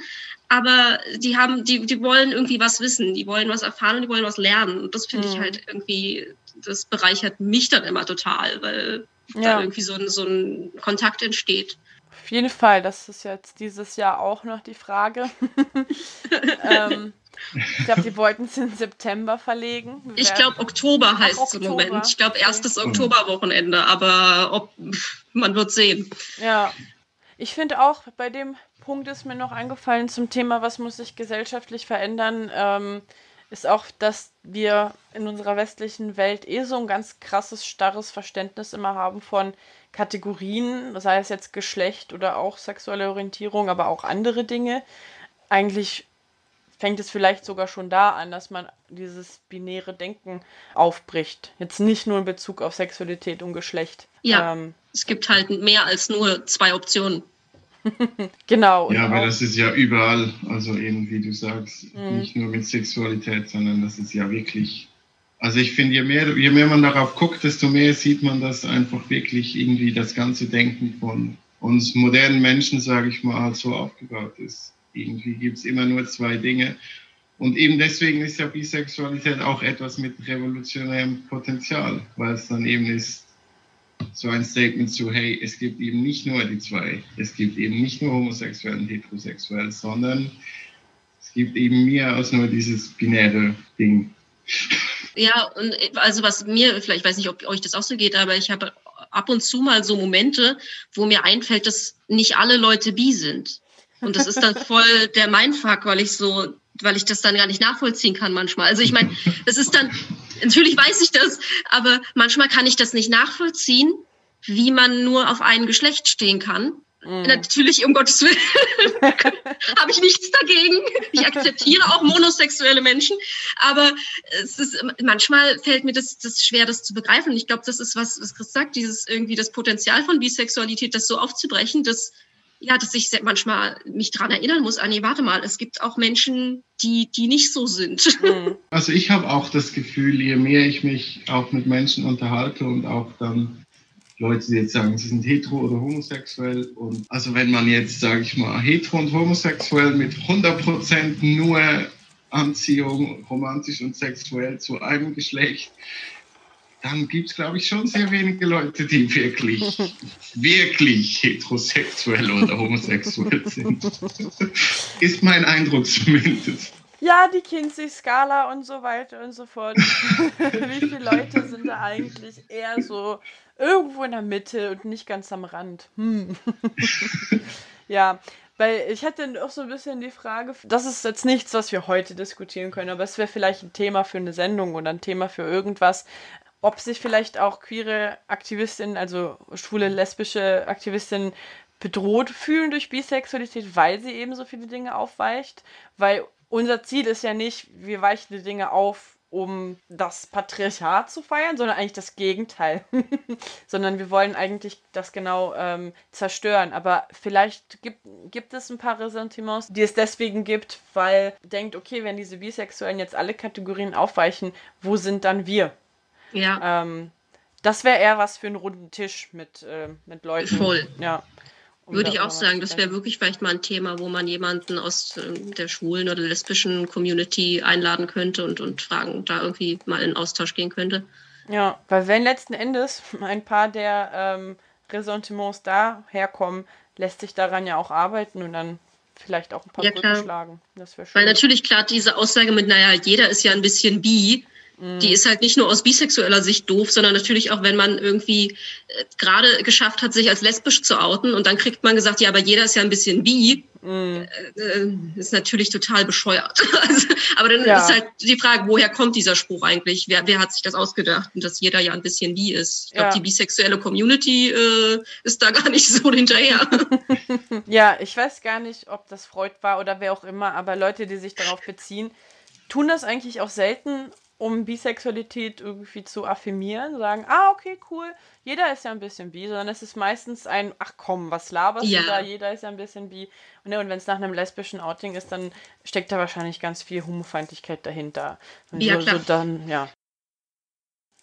aber die haben, die, die wollen irgendwie was wissen, die wollen was erfahren und die wollen was lernen. Und das finde mhm. ich halt irgendwie, das bereichert mich dann immer total, weil ja. da irgendwie so ein, so ein Kontakt entsteht. Auf jeden Fall, das ist jetzt dieses Jahr auch noch die Frage. [LAUGHS] ähm, ich glaube, die wollten es im September verlegen. Wir ich glaube, Oktober heißt es im Moment. Ich glaube, erstes okay. Oktoberwochenende, aber ob, man wird sehen. Ja, ich finde auch, bei dem Punkt ist mir noch eingefallen zum Thema, was muss sich gesellschaftlich verändern, ähm, ist auch, dass wir in unserer westlichen Welt eh so ein ganz krasses, starres Verständnis immer haben von Kategorien, sei es jetzt Geschlecht oder auch sexuelle Orientierung, aber auch andere Dinge. Eigentlich fängt es vielleicht sogar schon da an, dass man dieses binäre Denken aufbricht. Jetzt nicht nur in Bezug auf Sexualität und Geschlecht. Ja, ähm, es gibt halt mehr als nur zwei Optionen. [LAUGHS] genau. Ja, aber das ist ja überall, also eben wie du sagst, mhm. nicht nur mit Sexualität, sondern das ist ja wirklich. Also ich finde, je mehr, je mehr man darauf guckt, desto mehr sieht man, dass einfach wirklich irgendwie das ganze Denken von uns modernen Menschen, sage ich mal, halt so aufgebaut ist. Irgendwie gibt es immer nur zwei Dinge. Und eben deswegen ist ja Bisexualität auch etwas mit revolutionärem Potenzial, weil es dann eben ist, so ein Statement zu, hey, es gibt eben nicht nur die zwei, es gibt eben nicht nur homosexuell und heterosexuell, sondern es gibt eben mehr als nur dieses binäre Ding. Ja, und also was mir, vielleicht weiß nicht, ob euch das auch so geht, aber ich habe ab und zu mal so Momente, wo mir einfällt, dass nicht alle Leute bi sind. Und das ist dann voll der Mindfuck, weil ich so, weil ich das dann gar nicht nachvollziehen kann manchmal. Also ich meine, das ist dann, natürlich weiß ich das, aber manchmal kann ich das nicht nachvollziehen, wie man nur auf ein Geschlecht stehen kann. Mhm. Natürlich, um Gottes Willen, [LAUGHS] habe ich nichts dagegen. Ich akzeptiere auch monosexuelle Menschen, aber es ist, manchmal fällt mir das, das schwer, das zu begreifen. Und ich glaube, das ist was, was Chris sagt, dieses irgendwie das Potenzial von Bisexualität, das so aufzubrechen, dass ja, dass ich manchmal mich daran erinnern muss, nee, warte mal, es gibt auch Menschen, die, die nicht so sind. Mhm. [LAUGHS] Also ich habe auch das Gefühl, je mehr ich mich auch mit Menschen unterhalte und auch dann Leute, die jetzt sagen, sie sind hetero oder homosexuell. Und also wenn man jetzt, sage ich mal, hetero und homosexuell mit 100% nur Anziehung, romantisch und sexuell zu einem Geschlecht, dann gibt es, glaube ich, schon sehr wenige Leute, die wirklich, [LAUGHS] wirklich heterosexuell oder homosexuell sind. Ist mein Eindruck zumindest. Ja, die Kinsey-Skala und so weiter und so fort. [LAUGHS] Wie viele Leute sind da eigentlich eher so irgendwo in der Mitte und nicht ganz am Rand? Hm. [LAUGHS] ja, weil ich hätte auch so ein bisschen die Frage, das ist jetzt nichts, was wir heute diskutieren können, aber es wäre vielleicht ein Thema für eine Sendung oder ein Thema für irgendwas, ob sich vielleicht auch queere Aktivistinnen, also schwule, lesbische Aktivistinnen bedroht fühlen durch Bisexualität, weil sie eben so viele Dinge aufweicht, weil unser Ziel ist ja nicht, wir weichen die Dinge auf, um das Patriarchat zu feiern, sondern eigentlich das Gegenteil. [LAUGHS] sondern wir wollen eigentlich das genau ähm, zerstören. Aber vielleicht gibt, gibt es ein paar Ressentiments, die es deswegen gibt, weil denkt, okay, wenn diese Bisexuellen jetzt alle Kategorien aufweichen, wo sind dann wir? Ja. Ähm, das wäre eher was für einen runden Tisch mit, äh, mit Leuten. Voll. Ja. Um Würde ich auch sagen, das wäre wirklich vielleicht mal ein Thema, wo man jemanden aus äh, der schwulen oder lesbischen Community einladen könnte und, und fragen, da irgendwie mal in Austausch gehen könnte. Ja, weil wenn letzten Endes [LAUGHS] ein paar der ähm, Ressentiments da herkommen, lässt sich daran ja auch arbeiten und dann vielleicht auch ein paar ja, Brücken schlagen. Das schön. Weil natürlich klar diese Aussage mit, naja, jeder ist ja ein bisschen bi, die ist halt nicht nur aus bisexueller Sicht doof, sondern natürlich auch, wenn man irgendwie äh, gerade geschafft hat, sich als lesbisch zu outen und dann kriegt man gesagt, ja, aber jeder ist ja ein bisschen bi. Mhm. Äh, ist natürlich total bescheuert. [LAUGHS] also, aber dann ja. ist halt die Frage, woher kommt dieser Spruch eigentlich? Wer, wer hat sich das ausgedacht? Und dass jeder ja ein bisschen bi ist. Ich glaube, ja. die bisexuelle Community äh, ist da gar nicht [LAUGHS] so hinterher. [LAUGHS] ja, ich weiß gar nicht, ob das Freud war oder wer auch immer, aber Leute, die sich darauf beziehen, tun das eigentlich auch selten um Bisexualität irgendwie zu affirmieren, sagen, ah, okay, cool, jeder ist ja ein bisschen bi, sondern es ist meistens ein, ach komm, was laberst ja. du da, jeder ist ja ein bisschen bi. Und, ne, und wenn es nach einem lesbischen Outing ist, dann steckt da wahrscheinlich ganz viel Homofeindlichkeit dahinter. Und ja, so, klar. So dann, ja.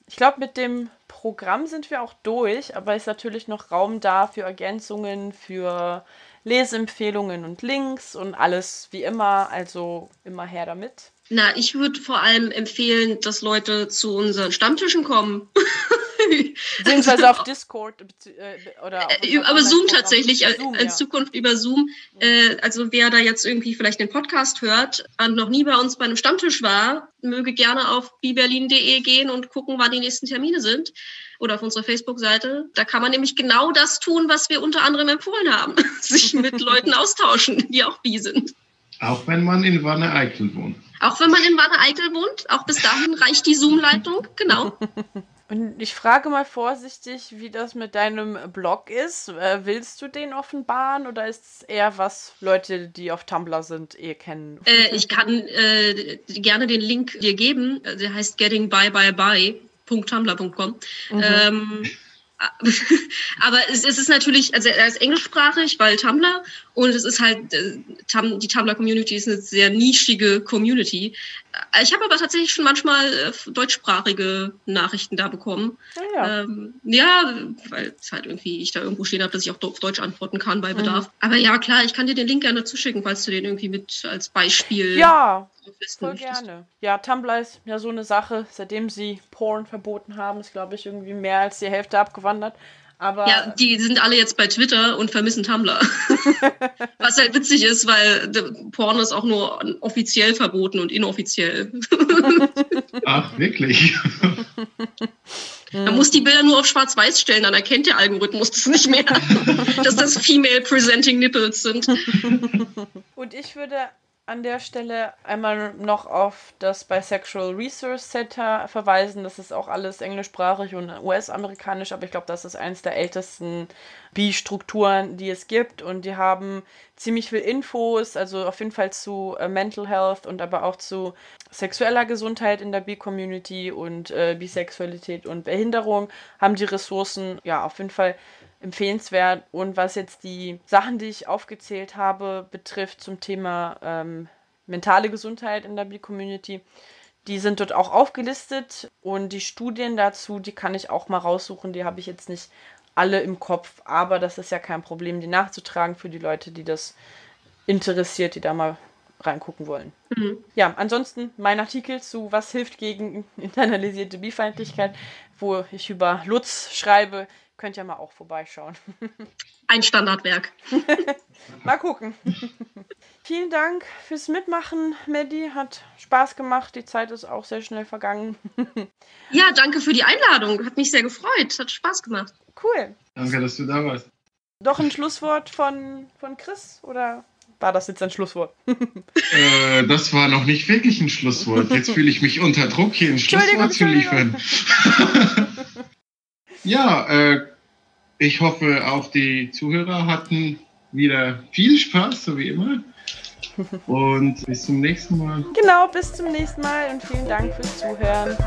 Ich glaube, mit dem Programm sind wir auch durch, aber ist natürlich noch Raum da für Ergänzungen, für Leseempfehlungen und Links und alles wie immer, also immer her damit. Na, ich würde vor allem empfehlen, dass Leute zu unseren Stammtischen kommen. [LAUGHS] Beziehungsweise auf Discord äh, oder auf äh, aber Zoom tatsächlich, äh, Zoom, in ja. Zukunft über Zoom. Äh, also wer da jetzt irgendwie vielleicht den Podcast hört und noch nie bei uns bei einem Stammtisch war, möge gerne auf biberlin.de gehen und gucken, wann die nächsten Termine sind oder auf unserer Facebook-Seite. Da kann man nämlich genau das tun, was wir unter anderem empfohlen haben. [LAUGHS] Sich mit [LAUGHS] Leuten austauschen, die auch bi sind. Auch wenn man in Wanne-Eickel wohnt. Auch wenn man in Wanne-Eickel wohnt, auch bis dahin reicht die Zoom-Leitung, genau. Und ich frage mal vorsichtig, wie das mit deinem Blog ist. Äh, willst du den offenbaren oder ist es eher was Leute, die auf Tumblr sind, eh kennen? Äh, ich kann äh, gerne den Link dir geben. Der heißt gettingbyebyebye.tumblr.com. Mhm. Ähm, [LAUGHS] aber es, es, ist natürlich, also er ist englischsprachig, weil Tumblr und es ist halt, äh, die Tumblr-Community ist eine sehr nischige Community. Ich habe aber tatsächlich schon manchmal äh, deutschsprachige Nachrichten da bekommen. Ja, ja. Ähm, ja, weil es halt irgendwie ich da irgendwo stehen habe, dass ich auch auf Deutsch antworten kann bei Bedarf. Mhm. Aber ja, klar, ich kann dir den Link gerne zuschicken, falls du den irgendwie mit als Beispiel ja, voll gerne. Ja, Tumblr ist ja so eine Sache. Seitdem sie Porn verboten haben, ist glaube ich irgendwie mehr als die Hälfte abgewandert. Aber ja, die sind alle jetzt bei Twitter und vermissen Tumblr. [LAUGHS] Was halt witzig ist, weil Porn ist auch nur offiziell verboten und inoffiziell. [LAUGHS] Ach, wirklich? Man muss die Bilder nur auf schwarz-weiß stellen, dann erkennt der Algorithmus das nicht mehr, [LAUGHS] dass das Female Presenting Nipples sind. Und ich würde an der Stelle einmal noch auf das Bisexual Resource Center verweisen. Das ist auch alles englischsprachig und US-amerikanisch, aber ich glaube, das ist eines der ältesten Bi-Strukturen, die es gibt. Und die haben ziemlich viel Infos, also auf jeden Fall zu äh, Mental Health und aber auch zu sexueller Gesundheit in der Bi-Community und äh, Bisexualität und Behinderung, haben die Ressourcen ja auf jeden Fall empfehlenswert. Und was jetzt die Sachen, die ich aufgezählt habe, betrifft zum Thema ähm, mentale Gesundheit in der B-Community, die sind dort auch aufgelistet und die Studien dazu, die kann ich auch mal raussuchen. Die habe ich jetzt nicht alle im Kopf, aber das ist ja kein Problem, die nachzutragen für die Leute, die das interessiert, die da mal reingucken wollen. Mhm. Ja, ansonsten mein Artikel zu Was hilft gegen internalisierte Bifeindlichkeit, wo ich über Lutz schreibe, Könnt ihr mal auch vorbeischauen. Ein Standardwerk. [LAUGHS] mal gucken. [LAUGHS] Vielen Dank fürs Mitmachen, Maddie. Hat Spaß gemacht. Die Zeit ist auch sehr schnell vergangen. [LAUGHS] ja, danke für die Einladung. Hat mich sehr gefreut. Hat Spaß gemacht. Cool. Danke, dass du da warst. Doch ein Schlusswort von, von Chris oder war das jetzt ein Schlusswort? äh, das war noch nicht wirklich ein Schlusswort. Jetzt fühle ich mich unter Druck, hier ein Schlusswort zu liefern. ja, äh, ich hoffe, auch die Zuhörer hatten wieder viel Spaß, so wie immer. Und bis zum nächsten Mal. Genau, bis zum nächsten Mal und vielen Dank fürs Zuhören.